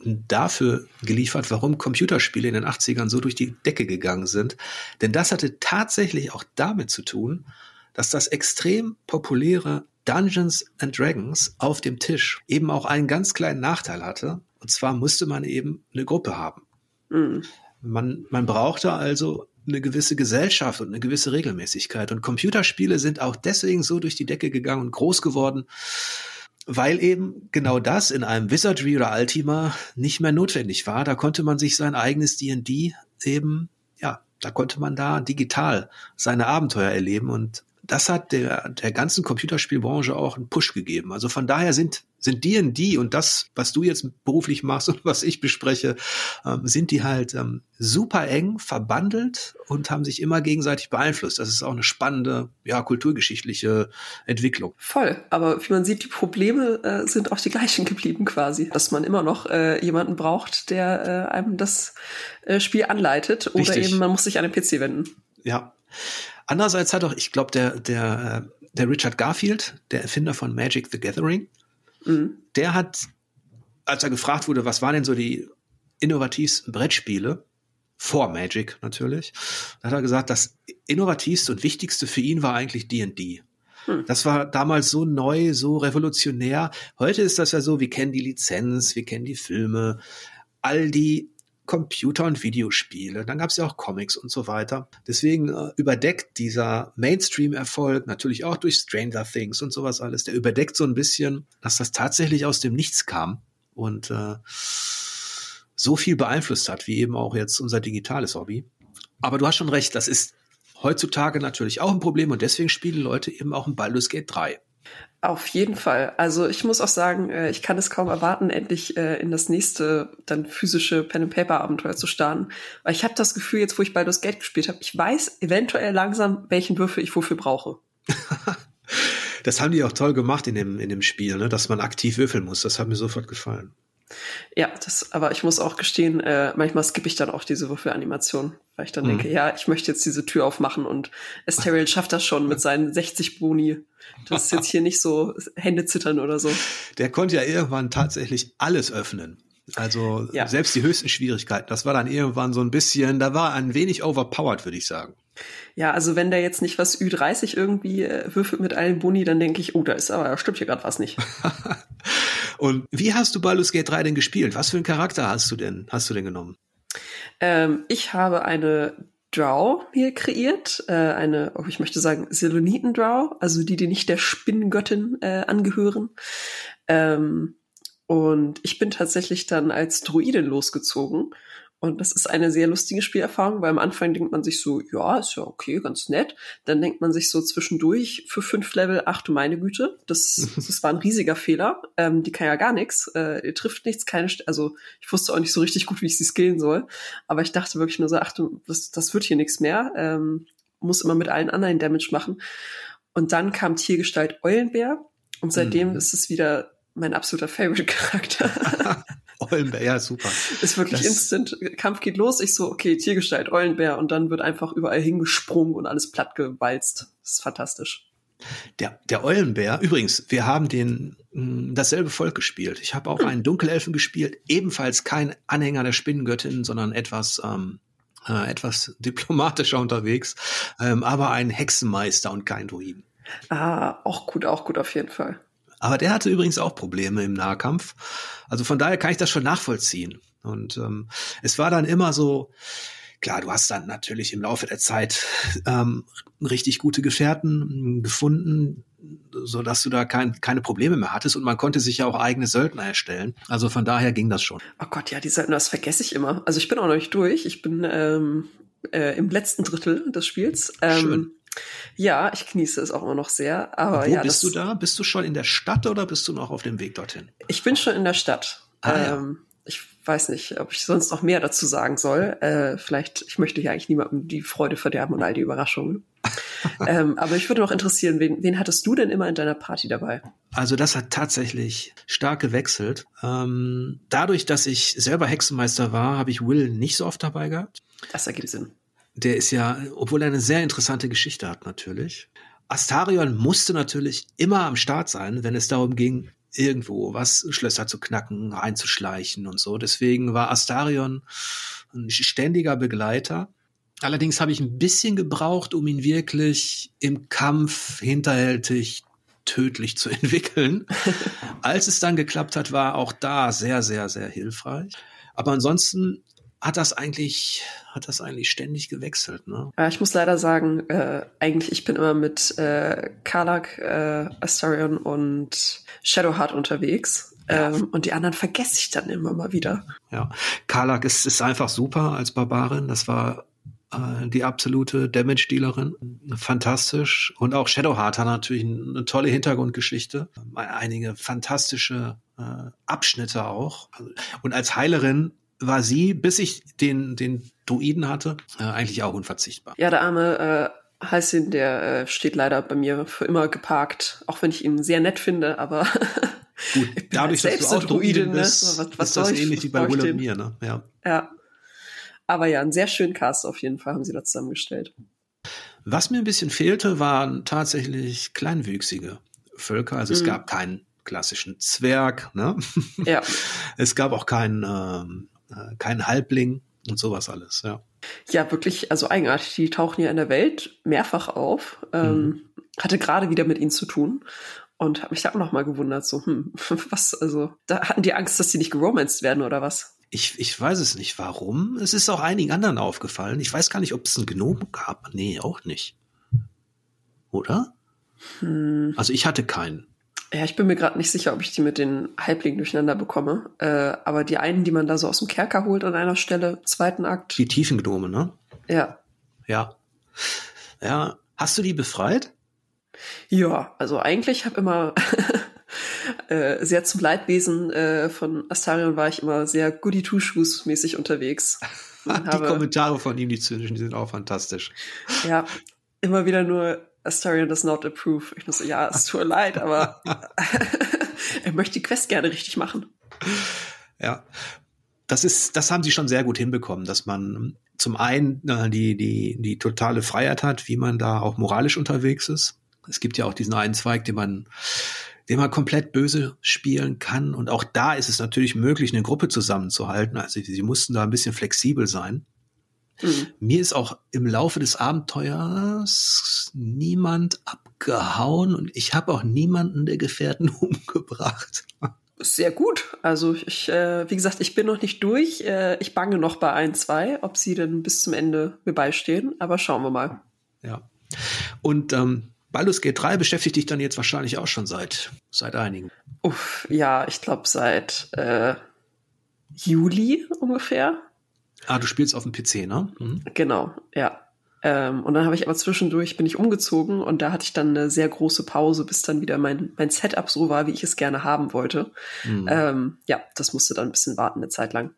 dafür geliefert, warum Computerspiele in den 80ern so durch die Decke gegangen sind. Denn das hatte tatsächlich auch damit zu tun, dass das extrem populäre Dungeons and Dragons auf dem Tisch eben auch einen ganz kleinen Nachteil hatte. Und zwar musste man eben eine Gruppe haben. Mhm. Man, man brauchte also eine gewisse Gesellschaft und eine gewisse Regelmäßigkeit. Und Computerspiele sind auch deswegen so durch die Decke gegangen und groß geworden, weil eben genau das in einem Wizardry oder Ultima nicht mehr notwendig war. Da konnte man sich sein eigenes D&D eben, ja, da konnte man da digital seine Abenteuer erleben und das hat der, der ganzen Computerspielbranche auch einen Push gegeben. Also von daher sind, sind D&D und das, was du jetzt beruflich machst und was ich bespreche, ähm, sind die halt ähm, super eng verbandelt und haben sich immer gegenseitig beeinflusst. Das ist auch eine spannende, ja, kulturgeschichtliche Entwicklung. Voll. Aber wie man sieht, die Probleme äh, sind auch die gleichen geblieben quasi. Dass man immer noch äh, jemanden braucht, der äh, einem das äh, Spiel anleitet oder Richtig. eben man muss sich an den PC wenden. Ja. Andererseits hat auch, ich glaube, der, der, der Richard Garfield, der Erfinder von Magic the Gathering, mhm. der hat, als er gefragt wurde, was waren denn so die innovativsten Brettspiele, vor Magic natürlich, da hat er gesagt, das innovativste und wichtigste für ihn war eigentlich D&D. Hm. Das war damals so neu, so revolutionär. Heute ist das ja so, wir kennen die Lizenz, wir kennen die Filme, all die Computer- und Videospiele. Dann gab es ja auch Comics und so weiter. Deswegen äh, überdeckt dieser Mainstream-Erfolg natürlich auch durch Stranger Things und sowas alles. Der überdeckt so ein bisschen, dass das tatsächlich aus dem Nichts kam und äh, so viel beeinflusst hat, wie eben auch jetzt unser digitales Hobby. Aber du hast schon recht, das ist heutzutage natürlich auch ein Problem und deswegen spielen Leute eben auch ein Baldur's Gate 3. Auf jeden Fall. Also ich muss auch sagen, äh, ich kann es kaum erwarten, endlich äh, in das nächste dann physische Pen and Paper Abenteuer zu starten, weil ich habe das Gefühl, jetzt wo ich Baldur's Gate gespielt habe, ich weiß eventuell langsam, welchen Würfel ich wofür brauche. das haben die auch toll gemacht in dem in dem Spiel, ne? dass man aktiv würfeln muss. Das hat mir sofort gefallen. Ja, das, aber ich muss auch gestehen, äh, manchmal skippe ich dann auch diese Würfelanimation, weil ich dann mhm. denke, ja, ich möchte jetzt diese Tür aufmachen und Esteriel schafft das schon mit seinen 60 Boni. Das ist jetzt hier nicht so Hände zittern oder so. Der konnte ja irgendwann tatsächlich alles öffnen. Also ja. selbst die höchsten Schwierigkeiten. Das war dann irgendwann so ein bisschen, da war ein wenig overpowered, würde ich sagen. Ja, also wenn der jetzt nicht was Ü30 irgendwie äh, würfelt mit allen Boni, dann denke ich, oh, da ist aber, stimmt hier gerade was nicht. Und wie hast du Baldur's Gate 3 denn gespielt? Was für einen Charakter hast du denn, hast du denn genommen? Ähm, ich habe eine Drow hier kreiert, äh, eine, oh, ich möchte sagen, Seloniten-Drow, also die, die nicht der Spinnengöttin äh, angehören. Ähm, und ich bin tatsächlich dann als Druidin losgezogen und das ist eine sehr lustige Spielerfahrung, weil am Anfang denkt man sich so, ja, ist ja okay, ganz nett. Dann denkt man sich so zwischendurch für fünf Level, ach du meine Güte, das, das war ein riesiger Fehler. Ähm, die kann ja gar nichts, äh, ihr trifft nichts, keine, St also ich wusste auch nicht so richtig gut, wie ich sie skillen soll. Aber ich dachte wirklich nur so, ach du, das, das wird hier nichts mehr. Ähm, muss immer mit allen anderen Damage machen. Und dann kam Tiergestalt Eulenbär und seitdem mhm. ist es wieder mein absoluter Favorite-Charakter. Eulenbär, ja, super. Ist wirklich das instant. Kampf geht los. Ich so, okay, Tiergestalt, Eulenbär. Und dann wird einfach überall hingesprungen und alles platt gewalzt. Das ist fantastisch. Der, der Eulenbär, übrigens, wir haben den mh, hm, dasselbe Volk gespielt. Ich habe auch hm. einen Dunkelelfen gespielt, ebenfalls kein Anhänger der Spinnengöttin, sondern etwas ähm, äh, etwas diplomatischer unterwegs, ähm, aber ein Hexenmeister und kein Druiden. Ah, auch gut, auch gut auf jeden Fall. Aber der hatte übrigens auch Probleme im Nahkampf. Also von daher kann ich das schon nachvollziehen. Und ähm, es war dann immer so, klar, du hast dann natürlich im Laufe der Zeit ähm, richtig gute Gefährten gefunden, so dass du da kein, keine Probleme mehr hattest und man konnte sich ja auch eigene Söldner erstellen. Also von daher ging das schon. Oh Gott, ja, die Söldner, das vergesse ich immer. Also ich bin auch noch nicht durch. Ich bin ähm, äh, im letzten Drittel des Spiels. Ähm, Schön. Ja, ich genieße es auch immer noch sehr. Aber Wo ja, bist du da? Bist du schon in der Stadt oder bist du noch auf dem Weg dorthin? Ich bin schon in der Stadt. Ah, ja. ähm, ich weiß nicht, ob ich sonst noch mehr dazu sagen soll. Äh, vielleicht, ich möchte hier eigentlich niemandem die Freude verderben und all die Überraschungen. ähm, aber ich würde noch interessieren, wen, wen hattest du denn immer in deiner Party dabei? Also das hat tatsächlich stark gewechselt. Ähm, dadurch, dass ich selber Hexenmeister war, habe ich Will nicht so oft dabei gehabt. Das ergibt Sinn. Der ist ja, obwohl er eine sehr interessante Geschichte hat natürlich. Astarion musste natürlich immer am Start sein, wenn es darum ging, irgendwo was Schlösser zu knacken, einzuschleichen und so. Deswegen war Astarion ein ständiger Begleiter. Allerdings habe ich ein bisschen gebraucht, um ihn wirklich im Kampf hinterhältig tödlich zu entwickeln. Als es dann geklappt hat, war auch da sehr, sehr, sehr hilfreich. Aber ansonsten hat das eigentlich, hat das eigentlich ständig gewechselt, ne? Ich muss leider sagen, äh, eigentlich, ich bin immer mit äh, Karlak, äh, Astarion und Shadowheart unterwegs. Ja. Ähm, und die anderen vergesse ich dann immer mal wieder. Ja, Karlak ist, ist einfach super als Barbarin. Das war äh, die absolute Damage-Dealerin. Fantastisch. Und auch Shadowheart hat natürlich eine tolle Hintergrundgeschichte. Einige fantastische äh, Abschnitte auch. Und als Heilerin war sie, bis ich den, den Druiden hatte, äh, eigentlich auch unverzichtbar. Ja, der arme äh, Heißin, der äh, steht leider bei mir für immer geparkt, auch wenn ich ihn sehr nett finde, aber Gut, dadurch, dass du auch Druidin ne? bist, was, was ist das ich, ähnlich wie bei Will und mir, ne? Ja. ja. Aber ja, einen sehr schönen Cast auf jeden Fall haben sie da zusammengestellt. Was mir ein bisschen fehlte, waren tatsächlich kleinwüchsige Völker. Also mhm. es gab keinen klassischen Zwerg, ne? Ja. es gab auch keinen ähm, äh, kein Halbling und sowas alles, ja. Ja, wirklich, also eigenartig. Die tauchen ja in der Welt mehrfach auf. Ähm, mhm. Hatte gerade wieder mit ihnen zu tun und habe mich da auch noch mal gewundert, so, hm, was, also, da hatten die Angst, dass sie nicht geromanced werden oder was? Ich, ich weiß es nicht, warum. Es ist auch einigen anderen aufgefallen. Ich weiß gar nicht, ob es einen Gnom gab. Nee, auch nicht. Oder? Hm. Also ich hatte keinen. Ja, ich bin mir gerade nicht sicher, ob ich die mit den Halblingen durcheinander bekomme. Äh, aber die einen, die man da so aus dem Kerker holt an einer Stelle, zweiten Akt. Die Tiefengnome, ne? Ja. Ja. Ja. Hast du die befreit? Ja, also eigentlich habe immer äh, sehr zum Leidwesen äh, von Astarion war ich immer sehr goody two shoes mäßig unterwegs. die Kommentare von ihm, die zynischen, die sind auch fantastisch. Ja, immer wieder nur Astarion does not approve. Ich muss so, ja, es tut mir leid, aber er möchte die Quest gerne richtig machen. Ja. Das ist, das haben sie schon sehr gut hinbekommen, dass man zum einen äh, die, die, die totale Freiheit hat, wie man da auch moralisch unterwegs ist. Es gibt ja auch diesen einen Zweig, den man, den man komplett böse spielen kann. Und auch da ist es natürlich möglich, eine Gruppe zusammenzuhalten. Also sie mussten da ein bisschen flexibel sein. Mhm. Mir ist auch im Laufe des Abenteuers niemand abgehauen und ich habe auch niemanden der Gefährten umgebracht. Sehr gut. Also ich, äh, wie gesagt, ich bin noch nicht durch. Äh, ich bange noch bei ein, zwei, ob sie denn bis zum Ende mir beistehen. Aber schauen wir mal. Ja. Und ähm, Baldur's Gate 3 beschäftigt dich dann jetzt wahrscheinlich auch schon seit seit einigen. Uff, ja, ich glaube seit äh, Juli ungefähr. Ah, du spielst auf dem PC, ne? Mhm. Genau, ja. Ähm, und dann habe ich aber zwischendurch bin ich umgezogen und da hatte ich dann eine sehr große Pause, bis dann wieder mein, mein Setup so war, wie ich es gerne haben wollte. Mhm. Ähm, ja, das musste dann ein bisschen warten, eine Zeit lang.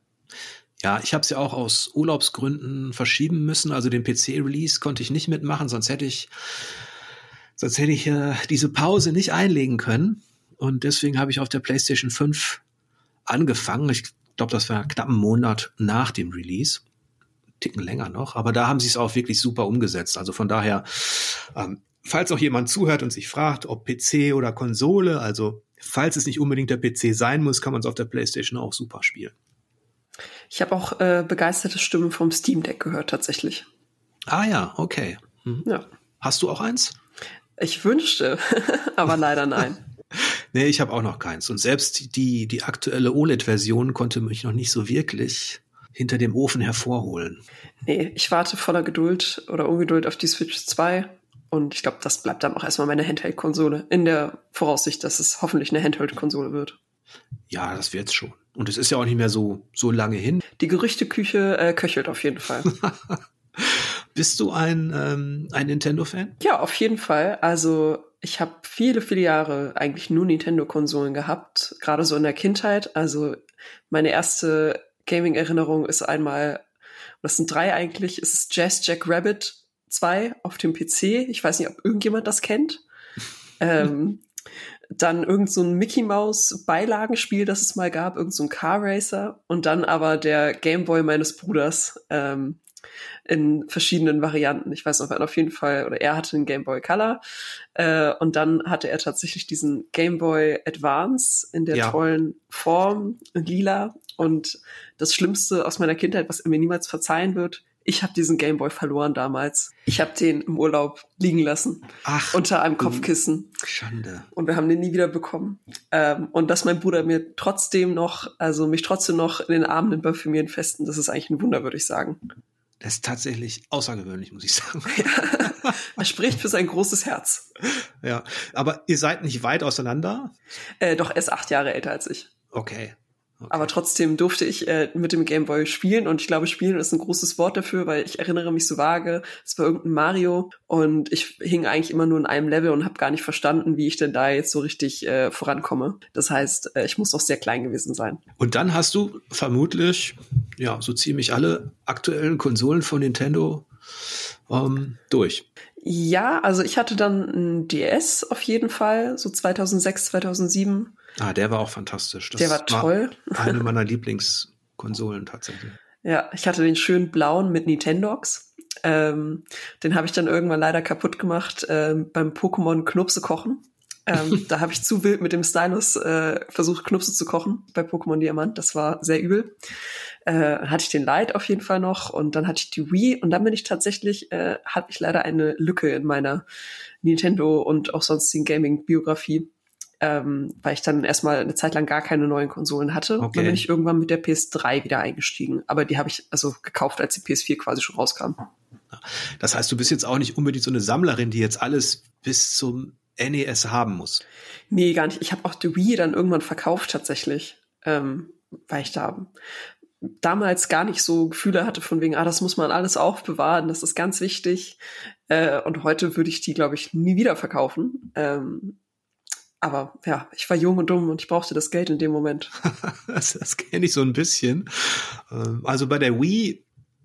Ja, ich habe es ja auch aus Urlaubsgründen verschieben müssen. Also den PC-Release konnte ich nicht mitmachen, sonst hätte ich, sonst hätte ich äh, diese Pause nicht einlegen können. Und deswegen habe ich auf der PlayStation 5 angefangen. Ich glaube, das war knapp einen Monat nach dem Release. Ticken länger noch, aber da haben sie es auch wirklich super umgesetzt. Also von daher, ähm, falls auch jemand zuhört und sich fragt, ob PC oder Konsole, also falls es nicht unbedingt der PC sein muss, kann man es auf der PlayStation auch super spielen. Ich habe auch äh, begeisterte Stimmen vom Steam Deck gehört tatsächlich. Ah ja, okay. Mhm. Ja. Hast du auch eins? Ich wünschte, aber leider nein. Nee, ich habe auch noch keins. Und selbst die, die aktuelle OLED-Version konnte mich noch nicht so wirklich hinter dem Ofen hervorholen. Nee, ich warte voller Geduld oder Ungeduld auf die Switch 2. Und ich glaube, das bleibt dann auch erstmal meine Handheld-Konsole. In der Voraussicht, dass es hoffentlich eine Handheld-Konsole wird. Ja, das wird's schon. Und es ist ja auch nicht mehr so, so lange hin. Die Gerüchteküche äh, köchelt auf jeden Fall. Bist du ein, ähm, ein Nintendo-Fan? Ja, auf jeden Fall. Also ich habe viele, viele Jahre eigentlich nur Nintendo-Konsolen gehabt, gerade so in der Kindheit. Also meine erste Gaming-Erinnerung ist einmal, das sind drei eigentlich, es ist Jazz Jack Rabbit 2 auf dem PC. Ich weiß nicht, ob irgendjemand das kennt. ähm, dann irgend so ein Mickey Mouse Beilagenspiel, das es mal gab, irgend so ein Car Racer und dann aber der Game Boy meines Bruders ähm, in verschiedenen Varianten. Ich weiß noch, auf jeden Fall, oder er hatte einen Game Boy Color äh, und dann hatte er tatsächlich diesen Game Boy Advance in der ja. tollen Form, lila. Und das Schlimmste aus meiner Kindheit, was er mir niemals verzeihen wird, ich habe diesen Gameboy verloren damals. Ich habe den im Urlaub liegen lassen. Ach, unter einem Kopfkissen. Schande. Und wir haben den nie wieder bekommen. Ähm, und dass mein Bruder mir trotzdem noch, also mich trotzdem noch in den Arm nimmt bei Familienfesten, das ist eigentlich ein Wunder, würde ich sagen. Das ist tatsächlich außergewöhnlich, muss ich sagen. Ja, er spricht für sein großes Herz. Ja, aber ihr seid nicht weit auseinander? Äh, doch, er ist acht Jahre älter als ich. Okay. Okay. Aber trotzdem durfte ich äh, mit dem Gameboy spielen und ich glaube, spielen ist ein großes Wort dafür, weil ich erinnere mich so vage, es war irgendein Mario und ich hing eigentlich immer nur in einem Level und habe gar nicht verstanden, wie ich denn da jetzt so richtig äh, vorankomme. Das heißt, äh, ich muss doch sehr klein gewesen sein. Und dann hast du vermutlich, ja, so ziemlich alle aktuellen Konsolen von Nintendo ähm, durch. Ja, also ich hatte dann ein DS auf jeden Fall, so 2006, 2007. Ah, der war auch fantastisch. Das der war toll. War eine meiner Lieblingskonsolen tatsächlich. Ja, ich hatte den schönen blauen mit Nintendox. Ähm, den habe ich dann irgendwann leider kaputt gemacht ähm, beim Pokémon Knupse kochen. Ähm, da habe ich zu wild mit dem Stylus äh, versucht, Knupse zu kochen bei Pokémon Diamant. Das war sehr übel. Äh, hatte ich den Light auf jeden Fall noch und dann hatte ich die Wii und dann bin ich tatsächlich, äh, hatte ich leider eine Lücke in meiner Nintendo und auch sonstigen Gaming-Biografie ähm, weil ich dann erstmal eine Zeit lang gar keine neuen Konsolen hatte. Okay. Dann bin ich irgendwann mit der PS3 wieder eingestiegen. Aber die habe ich also gekauft, als die PS4 quasi schon rauskam. Das heißt, du bist jetzt auch nicht unbedingt so eine Sammlerin, die jetzt alles bis zum NES haben muss. Nee, gar nicht. Ich habe auch die Wii dann irgendwann verkauft tatsächlich, ähm, weil ich da damals gar nicht so Gefühle hatte von wegen, ah, das muss man alles aufbewahren, das ist ganz wichtig. Äh, und heute würde ich die, glaube ich, nie wieder verkaufen. Ähm, aber ja, ich war jung und dumm und ich brauchte das Geld in dem Moment. das, das kenne ich so ein bisschen. Ähm, also bei der Wii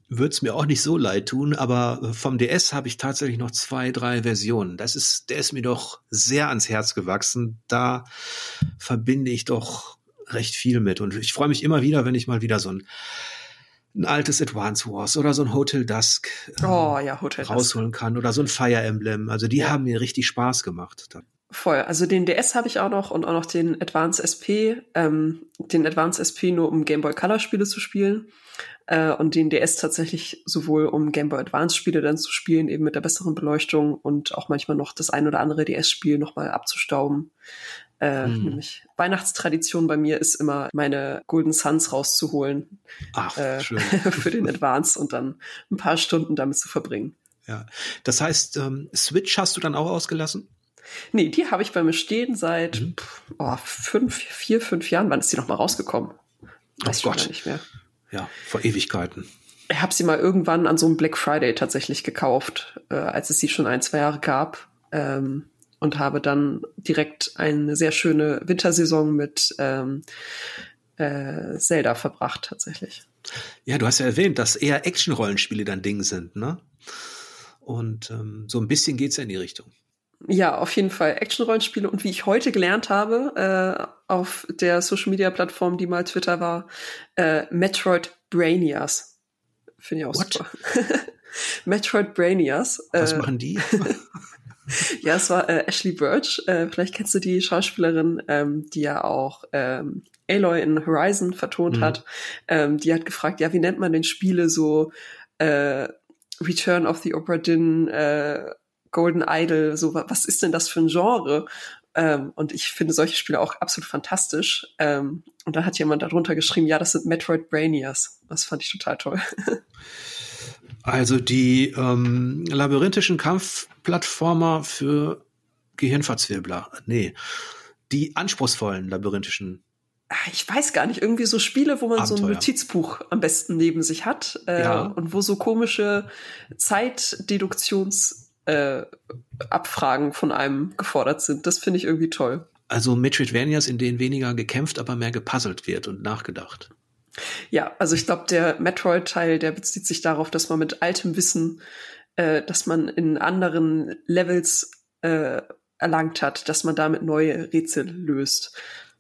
würde es mir auch nicht so leid tun, aber vom DS habe ich tatsächlich noch zwei, drei Versionen. Das ist, der ist mir doch sehr ans Herz gewachsen. Da verbinde ich doch recht viel mit. Und ich freue mich immer wieder, wenn ich mal wieder so ein ein altes Advance Wars oder so ein Hotel Dusk ähm, oh, ja, Hotel rausholen Dusk. kann oder so ein Fire Emblem. Also die ja. haben mir richtig Spaß gemacht. Voll. Also den DS habe ich auch noch und auch noch den Advance SP. Ähm, den Advance SP nur um Game Boy Color Spiele zu spielen äh, und den DS tatsächlich sowohl um Game Boy Advance Spiele dann zu spielen, eben mit der besseren Beleuchtung und auch manchmal noch das ein oder andere DS-Spiel nochmal abzustauben. Äh, hm. Nämlich Weihnachtstradition bei mir ist immer, meine Golden Suns rauszuholen Ach, äh, für den Advance und dann ein paar Stunden damit zu verbringen. Ja, das heißt, ähm, Switch hast du dann auch ausgelassen? Nee, die habe ich bei mir stehen seit mhm. oh, fünf, vier, fünf Jahren. Wann ist die noch mal rausgekommen? Weiß oh Gott. nicht mehr. Ja, vor Ewigkeiten. Ich habe sie mal irgendwann an so einem Black Friday tatsächlich gekauft, äh, als es sie schon ein, zwei Jahre gab. Ähm, und habe dann direkt eine sehr schöne Wintersaison mit ähm, äh, Zelda verbracht tatsächlich. Ja, du hast ja erwähnt, dass eher Action-Rollenspiele dein Ding sind, ne? Und ähm, so ein bisschen geht's ja in die Richtung. Ja, auf jeden Fall Action-Rollenspiele und wie ich heute gelernt habe äh, auf der Social-Media-Plattform, die mal Twitter war, äh, Metroid Brainias. Finde ich auch What? super. Metroid Brainias. Was äh, machen die? ja, es war äh, Ashley Birch. Äh, vielleicht kennst du die Schauspielerin, ähm, die ja auch ähm, Aloy in Horizon vertont mhm. hat. Ähm, die hat gefragt, ja, wie nennt man denn Spiele so äh, Return of the Opera Din, äh, Golden Idol, so was ist denn das für ein Genre? Ähm, und ich finde solche Spiele auch absolut fantastisch. Ähm, und da hat jemand darunter geschrieben, ja, das sind Metroid Brainias. Das fand ich total toll. also die ähm, labyrinthischen Kampfplattformer für Gehirnverzwirbler. Nee, die anspruchsvollen labyrinthischen ich weiß gar nicht, irgendwie so Spiele, wo man Abenteuer. so ein Notizbuch am besten neben sich hat äh, ja. und wo so komische Zeitdeduktionsabfragen äh, von einem gefordert sind. Das finde ich irgendwie toll. Also Metroidvanias, in denen weniger gekämpft, aber mehr gepuzzelt wird und nachgedacht. Ja, also ich glaube, der Metroid-Teil, der bezieht sich darauf, dass man mit altem Wissen, äh, dass man in anderen Levels äh, erlangt hat, dass man damit neue Rätsel löst.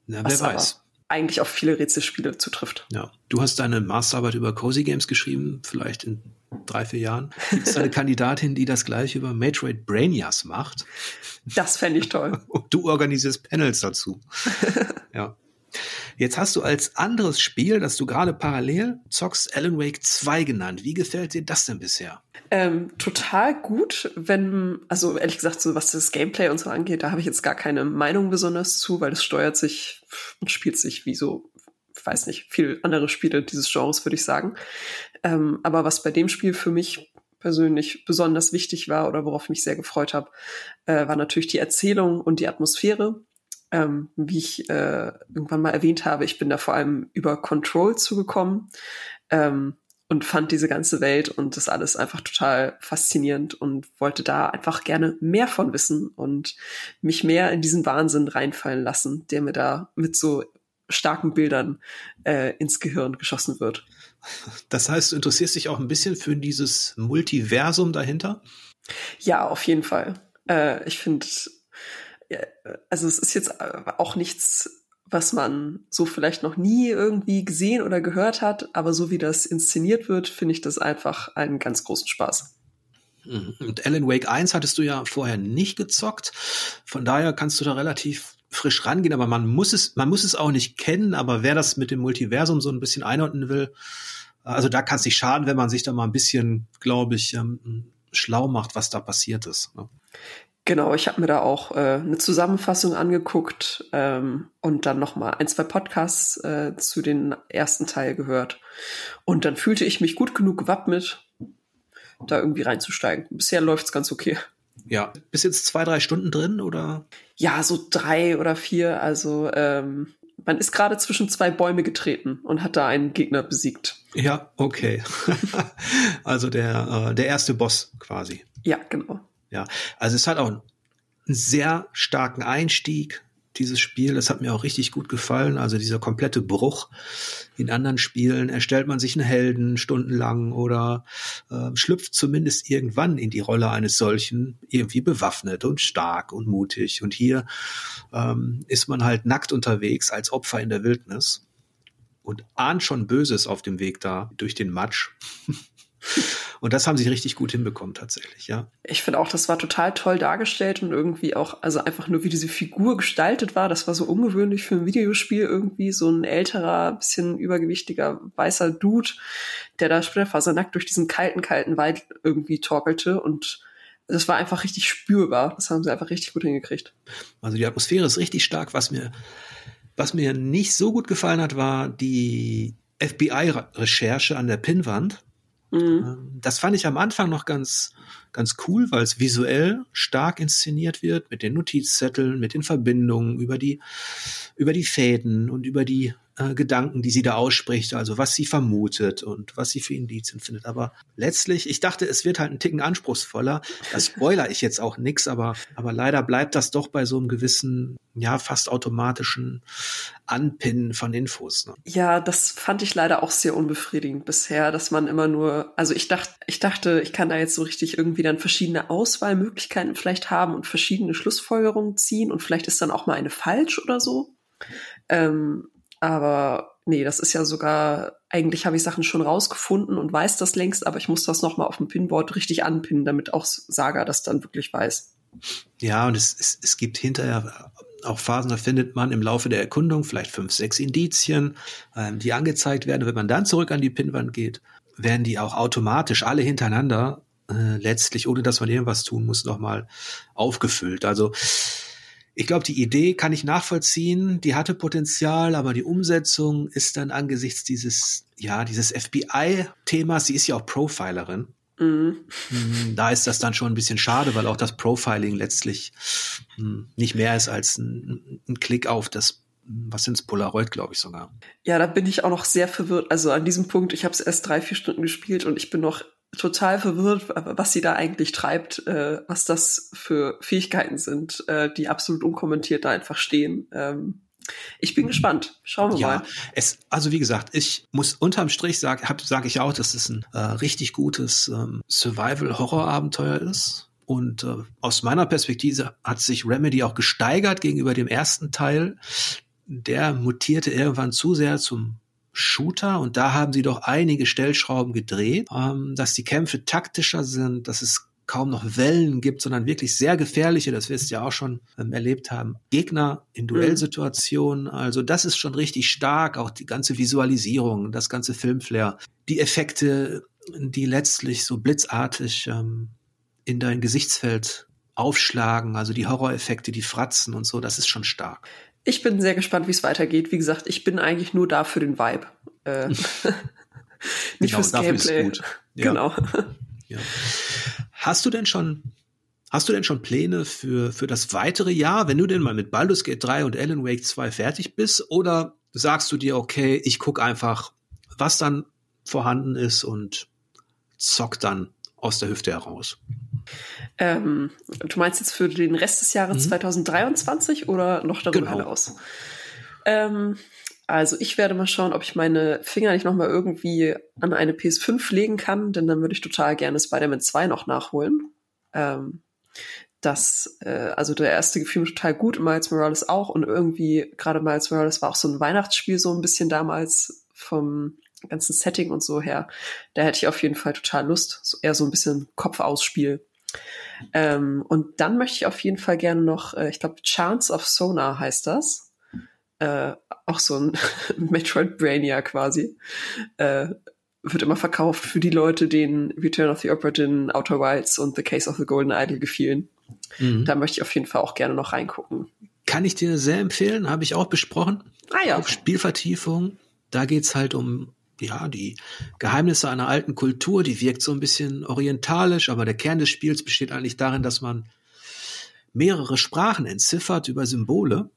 Na, wer weiß eigentlich auf viele Rätselspiele zutrifft. Ja, du hast deine Masterarbeit über Cozy Games geschrieben, vielleicht in drei, vier Jahren. Gibt es eine Kandidatin, die das gleiche über Metroid Brainias macht? Das fände ich toll. Und du organisierst Panels dazu. ja. Jetzt hast du als anderes Spiel, das du gerade parallel zockst, Alan Wake 2 genannt. Wie gefällt dir das denn bisher? Ähm, total gut, wenn, also ehrlich gesagt, so was das Gameplay und so angeht, da habe ich jetzt gar keine Meinung besonders zu, weil es steuert sich und spielt sich wie so, weiß nicht, viel andere Spiele dieses Genres, würde ich sagen. Ähm, aber was bei dem Spiel für mich persönlich besonders wichtig war oder worauf ich mich sehr gefreut habe, äh, war natürlich die Erzählung und die Atmosphäre. Ähm, wie ich äh, irgendwann mal erwähnt habe, ich bin da vor allem über Control zugekommen. Ähm, und fand diese ganze Welt und das alles einfach total faszinierend und wollte da einfach gerne mehr von wissen und mich mehr in diesen Wahnsinn reinfallen lassen, der mir da mit so starken Bildern äh, ins Gehirn geschossen wird. Das heißt, du interessierst dich auch ein bisschen für dieses Multiversum dahinter? Ja, auf jeden Fall. Äh, ich finde, also es ist jetzt auch nichts was man so vielleicht noch nie irgendwie gesehen oder gehört hat, aber so wie das inszeniert wird, finde ich das einfach einen ganz großen Spaß. Mhm. Und Alan Wake 1 hattest du ja vorher nicht gezockt. Von daher kannst du da relativ frisch rangehen, aber man muss es, man muss es auch nicht kennen, aber wer das mit dem Multiversum so ein bisschen einordnen will, also da kann es nicht schaden, wenn man sich da mal ein bisschen, glaube ich, ähm, schlau macht, was da passiert ist. Ne? Genau, ich habe mir da auch äh, eine Zusammenfassung angeguckt ähm, und dann noch mal ein, zwei Podcasts äh, zu den ersten Teil gehört. Und dann fühlte ich mich gut genug gewappnet, da irgendwie reinzusteigen. Bisher läuft's ganz okay. Ja, bis jetzt zwei, drei Stunden drin oder? Ja, so drei oder vier. Also ähm, man ist gerade zwischen zwei Bäume getreten und hat da einen Gegner besiegt. Ja, okay. also der, äh, der erste Boss quasi. Ja, genau. Ja, also es hat auch einen sehr starken Einstieg, dieses Spiel. Das hat mir auch richtig gut gefallen. Also dieser komplette Bruch. In anderen Spielen erstellt man sich einen Helden stundenlang oder äh, schlüpft zumindest irgendwann in die Rolle eines solchen, irgendwie bewaffnet und stark und mutig. Und hier ähm, ist man halt nackt unterwegs als Opfer in der Wildnis und ahnt schon Böses auf dem Weg da durch den Matsch. Und das haben sie richtig gut hinbekommen tatsächlich, ja. Ich finde auch, das war total toll dargestellt und irgendwie auch, also einfach nur wie diese Figur gestaltet war, das war so ungewöhnlich für ein Videospiel irgendwie, so ein älterer, bisschen übergewichtiger, weißer Dude, der da splitterfasernackt durch diesen kalten, kalten Wald irgendwie torkelte und das war einfach richtig spürbar. Das haben sie einfach richtig gut hingekriegt. Also die Atmosphäre ist richtig stark. Was mir, was mir nicht so gut gefallen hat, war die FBI-Recherche an der Pinnwand. Mhm. Ähm, das fand ich am Anfang noch ganz, ganz cool, weil es visuell stark inszeniert wird mit den Notizzetteln, mit den Verbindungen über die, über die Fäden und über die äh, Gedanken, die sie da ausspricht, also was sie vermutet und was sie für Indizien findet. Aber letztlich, ich dachte, es wird halt ein Ticken anspruchsvoller. Das spoiler ich jetzt auch nix, aber, aber leider bleibt das doch bei so einem gewissen, ja, fast automatischen Anpinnen von Infos. Ne? Ja, das fand ich leider auch sehr unbefriedigend bisher, dass man immer nur, also ich dachte, ich dachte, ich kann da jetzt so richtig irgendwie dann verschiedene Auswahlmöglichkeiten vielleicht haben und verschiedene Schlussfolgerungen ziehen und vielleicht ist dann auch mal eine falsch oder so. Ähm, aber nee, das ist ja sogar, eigentlich habe ich Sachen schon rausgefunden und weiß das längst, aber ich muss das nochmal auf dem Pinboard richtig anpinnen, damit auch Saga das dann wirklich weiß. Ja, und es, es, es gibt hinterher auch Phasen, da findet man im Laufe der Erkundung vielleicht fünf, sechs Indizien, ähm, die angezeigt werden. Wenn man dann zurück an die Pinwand geht, werden die auch automatisch alle hintereinander äh, letztlich, ohne dass man irgendwas tun muss, nochmal aufgefüllt. Also ich glaube, die Idee kann ich nachvollziehen, die hatte Potenzial, aber die Umsetzung ist dann angesichts dieses, ja, dieses FBI-Themas, sie ist ja auch Profilerin. Mhm. Hm, da ist das dann schon ein bisschen schade, weil auch das Profiling letztlich hm, nicht mehr ist als ein, ein Klick auf das was sind's, Polaroid, glaube ich sogar. Ja, da bin ich auch noch sehr verwirrt. Also an diesem Punkt, ich habe es erst drei, vier Stunden gespielt und ich bin noch total verwirrt, was sie da eigentlich treibt, äh, was das für Fähigkeiten sind, äh, die absolut unkommentiert da einfach stehen. Ähm, ich bin gespannt. Schauen wir ja, mal. Es, also wie gesagt, ich muss unterm Strich sagen, sage ich auch, dass es ein äh, richtig gutes ähm, Survival-Horror-Abenteuer ist. Und äh, aus meiner Perspektive hat sich Remedy auch gesteigert gegenüber dem ersten Teil. Der mutierte irgendwann zu sehr zum Shooter und da haben sie doch einige Stellschrauben gedreht, ähm, dass die Kämpfe taktischer sind, dass es kaum noch Wellen gibt, sondern wirklich sehr gefährliche, das wirst du ja auch schon ähm, erlebt haben, Gegner in Duellsituationen. Also das ist schon richtig stark, auch die ganze Visualisierung, das ganze Filmflair, die Effekte, die letztlich so blitzartig ähm, in dein Gesichtsfeld aufschlagen, also die Horroreffekte, die Fratzen und so, das ist schon stark. Ich bin sehr gespannt, wie es weitergeht. Wie gesagt, ich bin eigentlich nur da für den Vibe. Äh, nicht genau, fürs Gameplay. Ja. Genau. Ja. Hast du denn schon Hast du denn schon Pläne für, für das weitere Jahr, wenn du denn mal mit Baldur's Gate 3 und Alan Wake 2 fertig bist? Oder sagst du dir, okay, ich guck einfach, was dann vorhanden ist und zock dann aus der Hüfte heraus? Ähm, du meinst jetzt für den Rest des Jahres mhm. 2023 oder noch darüber genau. hinaus? Ähm, also ich werde mal schauen, ob ich meine Finger nicht noch mal irgendwie an eine PS5 legen kann, denn dann würde ich total gerne Spider-Man 2 noch nachholen. Ähm, das, äh, also der erste gefiel mir total gut, Miles Morales auch und irgendwie gerade Miles Morales war auch so ein Weihnachtsspiel so ein bisschen damals vom ganzen Setting und so her. Da hätte ich auf jeden Fall total Lust, so eher so ein bisschen Kopfausspiel. Ähm, und dann möchte ich auf jeden Fall gerne noch, äh, ich glaube, Chance of Sonar heißt das äh, auch so ein Metroid Brainia quasi, äh, wird immer verkauft für die Leute, denen Return of the Opera Dinn, Outer Wilds und The Case of the Golden Idol gefielen. Mhm. Da möchte ich auf jeden Fall auch gerne noch reingucken. Kann ich dir sehr empfehlen, habe ich auch besprochen. Ah ja. Auch Spielvertiefung. Da geht's halt um ja, die Geheimnisse einer alten Kultur, die wirkt so ein bisschen orientalisch, aber der Kern des Spiels besteht eigentlich darin, dass man mehrere Sprachen entziffert über Symbole.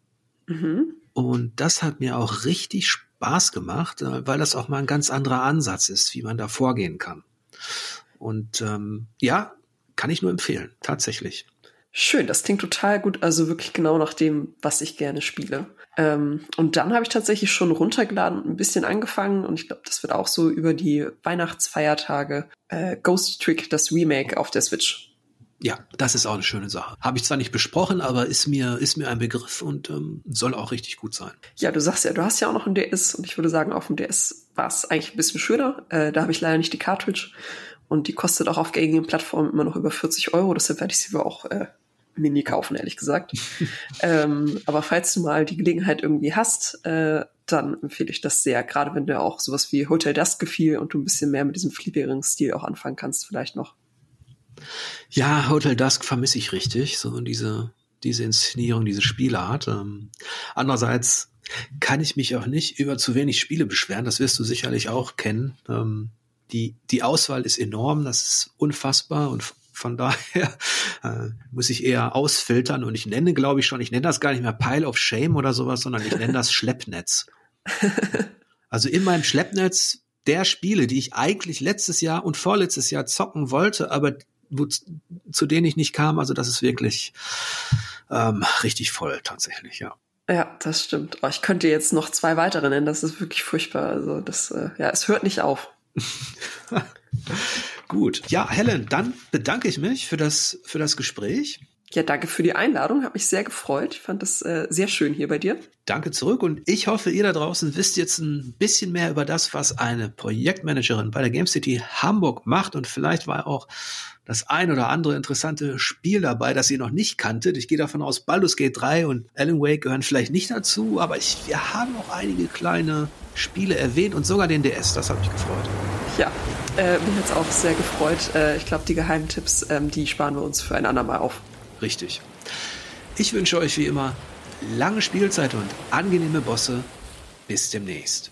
Mhm. Und das hat mir auch richtig Spaß gemacht, äh, weil das auch mal ein ganz anderer Ansatz ist, wie man da vorgehen kann. Und ähm, ja, kann ich nur empfehlen, tatsächlich. Schön, das klingt total gut, also wirklich genau nach dem, was ich gerne spiele. Ähm, und dann habe ich tatsächlich schon runtergeladen und ein bisschen angefangen und ich glaube, das wird auch so über die Weihnachtsfeiertage äh, Ghost Trick, das Remake auf der Switch. Ja, das ist auch eine schöne Sache. Habe ich zwar nicht besprochen, aber ist mir, ist mir ein Begriff und ähm, soll auch richtig gut sein. Ja, du sagst ja, du hast ja auch noch ein DS und ich würde sagen, auf dem DS war es eigentlich ein bisschen schöner. Äh, da habe ich leider nicht die Cartridge und die kostet auch auf gängigen Plattformen immer noch über 40 Euro, deshalb werde ich sie wohl auch äh, Mini kaufen, ehrlich gesagt. ähm, aber falls du mal die Gelegenheit irgendwie hast, äh, dann empfehle ich das sehr. Gerade wenn dir auch sowas wie Hotel Dusk gefiel und du ein bisschen mehr mit diesem flippigeren Stil auch anfangen kannst, vielleicht noch. Ja, Hotel Dusk vermisse ich richtig, so diese, diese Inszenierung, diese Spielart. Ähm, andererseits kann ich mich auch nicht über zu wenig Spiele beschweren, das wirst du sicherlich auch kennen. Ähm, die, die Auswahl ist enorm, das ist unfassbar und von daher äh, muss ich eher ausfiltern und ich nenne, glaube ich schon, ich nenne das gar nicht mehr Pile of Shame oder sowas, sondern ich nenne das Schleppnetz. also in meinem Schleppnetz der Spiele, die ich eigentlich letztes Jahr und vorletztes Jahr zocken wollte, aber wo, zu denen ich nicht kam. Also das ist wirklich ähm, richtig voll tatsächlich, ja. Ja, das stimmt. Oh, ich könnte jetzt noch zwei weitere nennen. Das ist wirklich furchtbar. Also das, äh, ja, es hört nicht auf. Gut. Ja, Helen, dann bedanke ich mich für das, für das Gespräch. Ja, danke für die Einladung. Habe mich sehr gefreut. Ich fand das äh, sehr schön hier bei dir. Danke zurück und ich hoffe, ihr da draußen wisst jetzt ein bisschen mehr über das, was eine Projektmanagerin bei der Game City Hamburg macht und vielleicht war auch das ein oder andere interessante Spiel dabei, das ihr noch nicht kanntet. Ich gehe davon aus, Baldur's Gate 3 und Alan Wake gehören vielleicht nicht dazu, aber ich, wir haben auch einige kleine Spiele erwähnt und sogar den DS. Das hat mich gefreut. Ja, äh, mich hat es auch sehr gefreut. Äh, ich glaube, die Geheimtipps, ähm, die sparen wir uns für ein andermal auf. Richtig. Ich wünsche euch wie immer lange Spielzeit und angenehme Bosse. Bis demnächst.